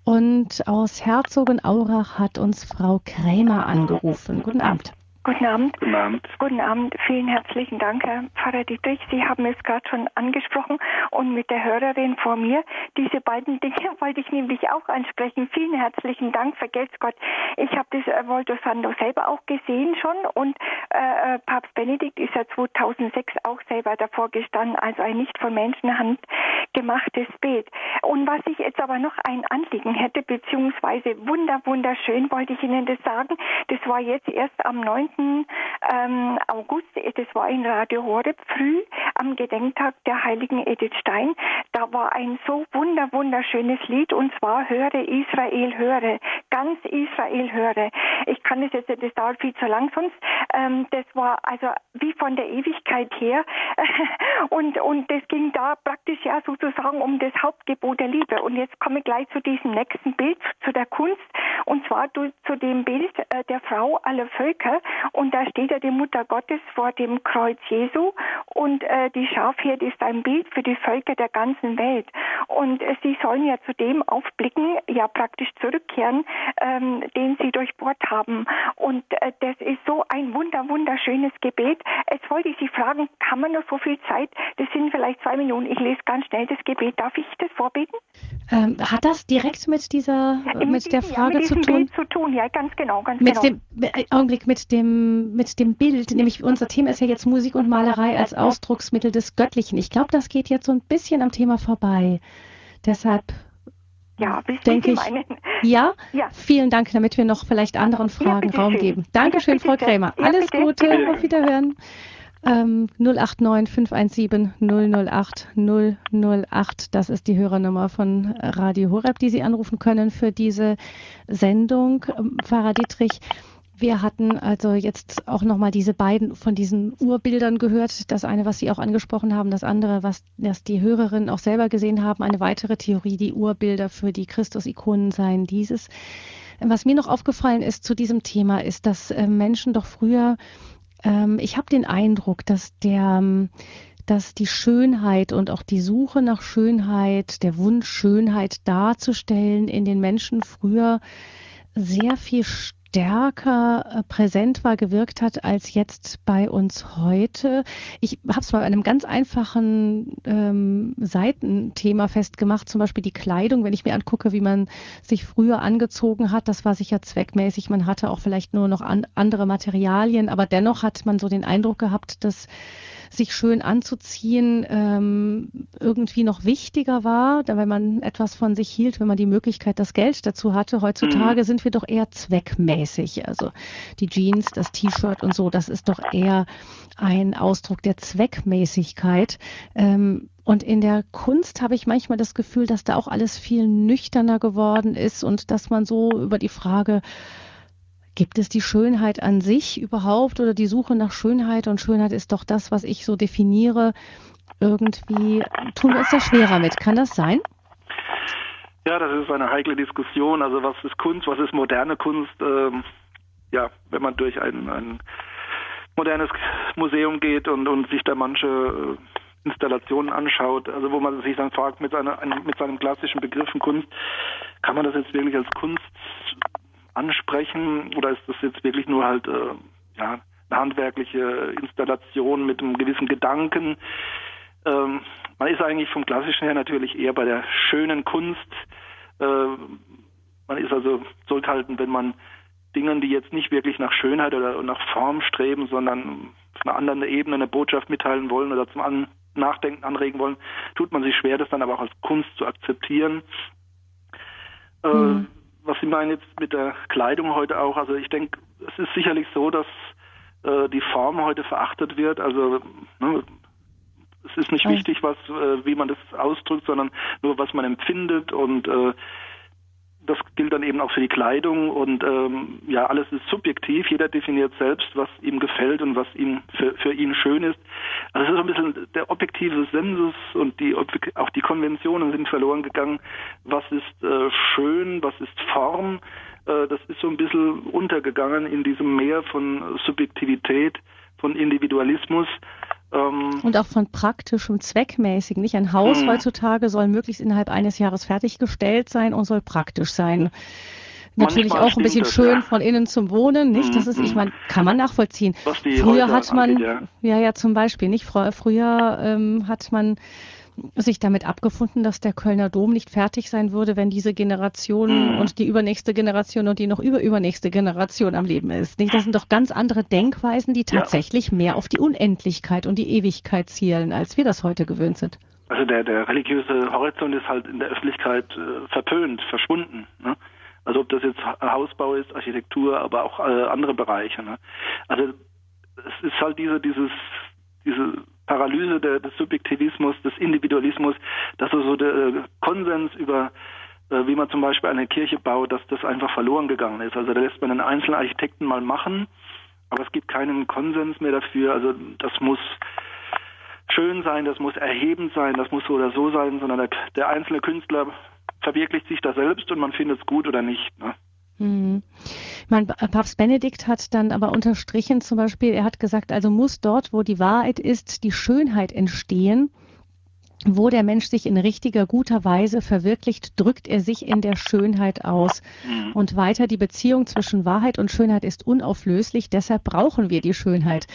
Und aus Herzogenaurach hat uns Frau Krämer angerufen. Guten Abend. Guten Abend. Guten Abend. Guten Abend. Vielen herzlichen Dank, Herr Pfarrer Dietrich. Sie haben es gerade schon angesprochen und mit der Hörerin vor mir. Diese beiden Dinge wollte ich nämlich auch ansprechen. Vielen herzlichen Dank. Vergelt's Gott. Ich habe das äh, Volto Sando selber auch gesehen schon und äh, äh Papst Benedikt ist ja 2006 auch selber davor gestanden als ein nicht von Menschenhand gemachtes Bild. Und was ich jetzt aber noch ein Anliegen hätte, beziehungsweise wunder, wunderschön, wollte ich Ihnen das sagen. Das war jetzt erst am 9 ähm, August, das war in Radio Horeb früh am Gedenktag der heiligen Edith Stein. Da war ein so wunder, wunderschönes Lied und zwar Höre Israel, höre, ganz Israel, höre. Ich kann es jetzt, das dauert viel zu lang sonst. Ähm, das war also wie von der Ewigkeit her und, und das ging da praktisch ja sozusagen um das Hauptgebot der Liebe. Und jetzt komme ich gleich zu diesem nächsten Bild, zu der Kunst und zwar zu dem Bild äh, der Frau aller Völker. Und da steht ja die Mutter Gottes vor dem Kreuz Jesu und äh, die Schafherde ist ein Bild für die Völker der ganzen Welt. Und äh, sie sollen ja zu dem aufblicken, ja praktisch zurückkehren, ähm, den sie durchbohrt haben. Und das ist so ein wunder, wunderschönes Gebet. Jetzt wollte ich Sie fragen, haben wir noch so viel Zeit? Das sind vielleicht zwei Minuten. Ich lese ganz schnell das Gebet. Darf ich das vorbeten? Ähm, hat das direkt mit dieser, ja, mit, der Frage ja, mit zu tun? Bild zu tun, ja, ganz genau, ganz mit genau. Dem, äh, Augenblick, mit dem mit dem Bild, nämlich unser Thema ist ja jetzt Musik und Malerei als Ausdrucksmittel des Göttlichen. Ich glaube, das geht jetzt so ein bisschen am Thema vorbei. Deshalb ja, denke ich. Ja? ja, vielen Dank, damit wir noch vielleicht anderen Fragen ja, Raum schön. geben. Dankeschön, Frau Krämer. Alles Gute, auf Wiederhören. Ähm, 089 517 008 008, das ist die Hörernummer von Radio Horeb, die Sie anrufen können für diese Sendung. Ähm, Pfarrer Dietrich, wir hatten also jetzt auch nochmal diese beiden von diesen Urbildern gehört. Das eine, was Sie auch angesprochen haben, das andere, was das die Hörerinnen auch selber gesehen haben. Eine weitere Theorie, die Urbilder für die Christus-Ikonen seien dieses. Was mir noch aufgefallen ist zu diesem Thema, ist, dass äh, Menschen doch früher, ähm, ich habe den Eindruck, dass der ähm, dass die Schönheit und auch die Suche nach Schönheit, der Wunsch, Schönheit darzustellen in den Menschen früher sehr viel äh, präsent war, gewirkt hat als jetzt bei uns heute. Ich habe es bei einem ganz einfachen ähm, Seitenthema festgemacht, zum Beispiel die Kleidung. Wenn ich mir angucke, wie man sich früher angezogen hat, das war sicher zweckmäßig. Man hatte auch vielleicht nur noch an, andere Materialien, aber dennoch hat man so den Eindruck gehabt, dass sich schön anzuziehen ähm, irgendwie noch wichtiger war, wenn man etwas von sich hielt, wenn man die Möglichkeit, das Geld dazu hatte. Heutzutage mhm. sind wir doch eher zweckmäßig. Also die Jeans, das T-Shirt und so, das ist doch eher ein Ausdruck der Zweckmäßigkeit. Ähm, und in der Kunst habe ich manchmal das Gefühl, dass da auch alles viel nüchterner geworden ist und dass man so über die Frage Gibt es die Schönheit an sich überhaupt oder die Suche nach Schönheit? Und Schönheit ist doch das, was ich so definiere. Irgendwie tun wir uns da schwerer mit. Kann das sein? Ja, das ist eine heikle Diskussion. Also was ist Kunst, was ist moderne Kunst? Ähm, ja, wenn man durch ein, ein modernes Museum geht und, und sich da manche äh, Installationen anschaut, also wo man sich dann fragt mit, seiner, mit seinem klassischen Begriffen Kunst, kann man das jetzt wirklich als Kunst ansprechen oder ist das jetzt wirklich nur halt äh, ja, eine handwerkliche Installation mit einem gewissen Gedanken? Ähm, man ist eigentlich vom Klassischen her natürlich eher bei der schönen Kunst. Äh, man ist also zurückhaltend, wenn man Dingen, die jetzt nicht wirklich nach Schönheit oder nach Form streben, sondern einer anderen Ebene eine Botschaft mitteilen wollen oder zum Nachdenken anregen wollen, tut man sich schwer, das dann aber auch als Kunst zu akzeptieren. Mhm. Sie meinen jetzt mit der Kleidung heute auch, also ich denke, es ist sicherlich so, dass äh, die Form heute verachtet wird. Also ne, es ist nicht wichtig, was, äh, wie man das ausdrückt, sondern nur, was man empfindet. Und äh, das gilt dann eben auch für die Kleidung und ähm, ja, alles ist subjektiv. Jeder definiert selbst, was ihm gefällt und was ihm für, für ihn schön ist. Also es ist ein bisschen der objektive Sensus und die auch die Konventionen sind verloren gegangen. Was ist äh, schön, was ist Form? Äh, das ist so ein bisschen untergegangen in diesem Meer von Subjektivität, von Individualismus. Ähm, und auch von praktischem, zweckmäßigen. Nicht ein Haus mh. heutzutage soll möglichst innerhalb eines Jahres fertiggestellt sein und soll praktisch sein. Natürlich Manchmal auch ein bisschen das, schön ja. von innen zum Wohnen, nicht? Das ist, ich mhm. meine, kann man nachvollziehen. Früher hat man, angeht, ja. ja. ja, zum Beispiel, nicht? Früher ähm, hat man sich damit abgefunden, dass der Kölner Dom nicht fertig sein würde, wenn diese Generation mhm. und die übernächste Generation und die noch überübernächste Generation am Leben ist. Nicht? Das sind doch ganz andere Denkweisen, die tatsächlich ja. mehr auf die Unendlichkeit und die Ewigkeit zielen, als wir das heute gewöhnt sind. Also der, der religiöse Horizont ist halt in der Öffentlichkeit äh, verpönt, verschwunden. Ne? Also ob das jetzt Hausbau ist, Architektur, aber auch äh, andere Bereiche. Ne? Also es ist halt diese, dieses, diese Paralyse der, des Subjektivismus, des Individualismus, dass so der äh, Konsens über äh, wie man zum Beispiel eine Kirche baut, dass das einfach verloren gegangen ist. Also da lässt man einen einzelnen Architekten mal machen, aber es gibt keinen Konsens mehr dafür. Also das muss schön sein, das muss erhebend sein, das muss so oder so sein, sondern der, der einzelne Künstler verwirklicht sich da selbst und man findet es gut oder nicht. Ne? Mhm. Mein Papst Benedikt hat dann aber unterstrichen, zum Beispiel, er hat gesagt, also muss dort, wo die Wahrheit ist, die Schönheit entstehen wo der Mensch sich in richtiger, guter Weise verwirklicht, drückt er sich in der Schönheit aus. Mhm. Und weiter, die Beziehung zwischen Wahrheit und Schönheit ist unauflöslich, deshalb brauchen wir die Schönheit.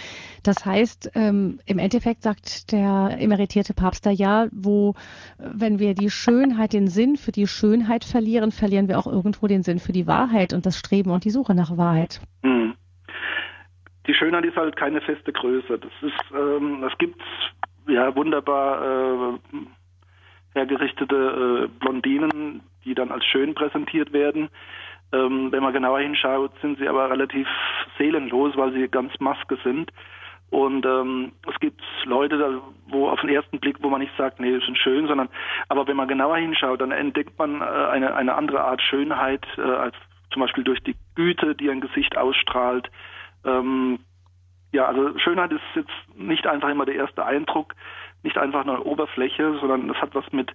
Das heißt, ähm, im Endeffekt sagt der emeritierte Papst da ja, wo, wenn wir die Schönheit, den Sinn für die Schönheit verlieren, verlieren wir auch irgendwo den Sinn für die Wahrheit und das Streben und die Suche nach Wahrheit. Mhm. Die Schönheit ist halt keine feste Größe. Das ist, ähm, das gibt's ja, wunderbar äh, hergerichtete äh, Blondinen, die dann als schön präsentiert werden. Ähm, wenn man genauer hinschaut, sind sie aber relativ seelenlos, weil sie ganz Maske sind. Und ähm, es gibt Leute, wo auf den ersten Blick, wo man nicht sagt, nee, sind schön, sondern aber wenn man genauer hinschaut, dann entdeckt man äh, eine, eine andere Art Schönheit, äh, als zum Beispiel durch die Güte, die ein Gesicht ausstrahlt, ähm, ja, also Schönheit ist jetzt nicht einfach immer der erste Eindruck, nicht einfach nur eine Oberfläche, sondern das hat was mit,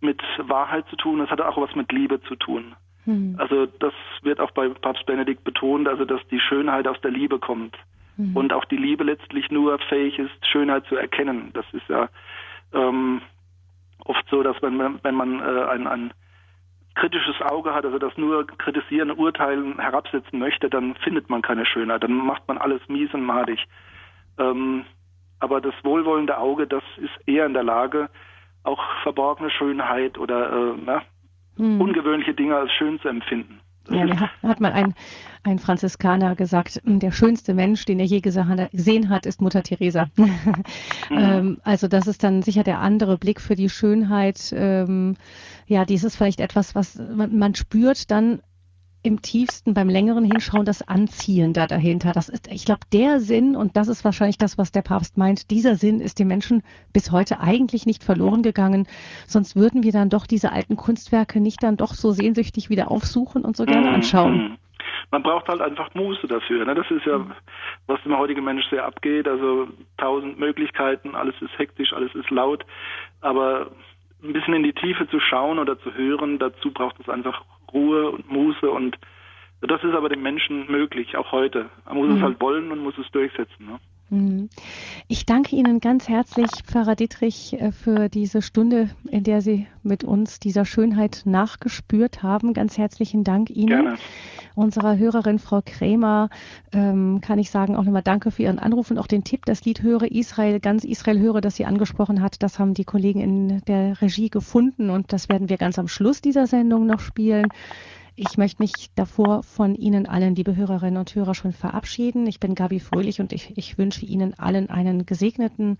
mit Wahrheit zu tun, das hat auch was mit Liebe zu tun. Mhm. Also das wird auch bei Papst Benedikt betont, also dass die Schönheit aus der Liebe kommt. Mhm. Und auch die Liebe letztlich nur fähig ist, Schönheit zu erkennen. Das ist ja ähm, oft so, dass wenn, wenn man äh, ein, ein kritisches Auge hat, also das nur kritisieren, urteilen, herabsetzen möchte, dann findet man keine Schönheit, dann macht man alles mies und madig. Ähm, aber das wohlwollende Auge, das ist eher in der Lage, auch verborgene Schönheit oder äh, na, hm. ungewöhnliche Dinge als schön zu empfinden. Ja, da hat mal ein, ein Franziskaner gesagt, der schönste Mensch, den er je gesehen hat, ist Mutter Teresa. mhm. ähm, also das ist dann sicher der andere Blick für die Schönheit. Ähm, ja, dies ist vielleicht etwas, was man, man spürt dann im tiefsten beim längeren Hinschauen das Anziehen da dahinter. Das ist, ich glaube, der Sinn, und das ist wahrscheinlich das, was der Papst meint, dieser Sinn ist den Menschen bis heute eigentlich nicht verloren gegangen. Sonst würden wir dann doch diese alten Kunstwerke nicht dann doch so sehnsüchtig wieder aufsuchen und so gerne anschauen. Mhm. Man braucht halt einfach Muße dafür. Ne? Das ist ja, was dem heutigen Mensch sehr abgeht. Also tausend Möglichkeiten, alles ist hektisch, alles ist laut. Aber ein bisschen in die Tiefe zu schauen oder zu hören, dazu braucht es einfach Ruhe und Muße und das ist aber dem Menschen möglich, auch heute. Man muss mhm. es halt wollen und muss es durchsetzen. Ne? Mhm. Ich danke Ihnen ganz herzlich, Pfarrer Dietrich, äh, für diese Stunde, in der Sie mit uns dieser Schönheit nachgespürt haben. Ganz herzlichen Dank Ihnen. Gerne. Unserer Hörerin Frau Krämer ähm, kann ich sagen auch nochmal Danke für Ihren Anruf und auch den Tipp, das Lied Höre Israel, ganz Israel höre, das sie angesprochen hat. Das haben die Kollegen in der Regie gefunden und das werden wir ganz am Schluss dieser Sendung noch spielen. Ich möchte mich davor von Ihnen allen, liebe Hörerinnen und Hörer, schon verabschieden. Ich bin Gabi Fröhlich und ich, ich wünsche Ihnen allen einen gesegneten,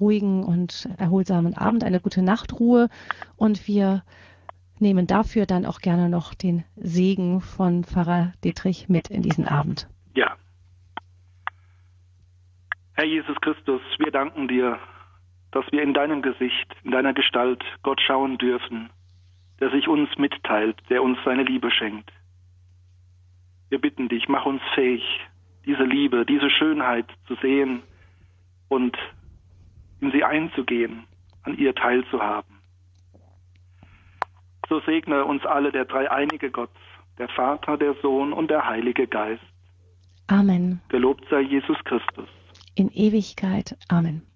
ruhigen und erholsamen Abend, eine gute Nachtruhe und wir nehmen dafür dann auch gerne noch den Segen von Pfarrer Dietrich mit in diesen Abend. Ja. Herr Jesus Christus, wir danken dir, dass wir in deinem Gesicht, in deiner Gestalt Gott schauen dürfen der sich uns mitteilt, der uns seine Liebe schenkt. Wir bitten dich, mach uns fähig, diese Liebe, diese Schönheit zu sehen und in sie einzugehen, an ihr teilzuhaben. So segne uns alle der dreieinige Gott, der Vater, der Sohn und der Heilige Geist. Amen. Gelobt sei Jesus Christus. In Ewigkeit. Amen.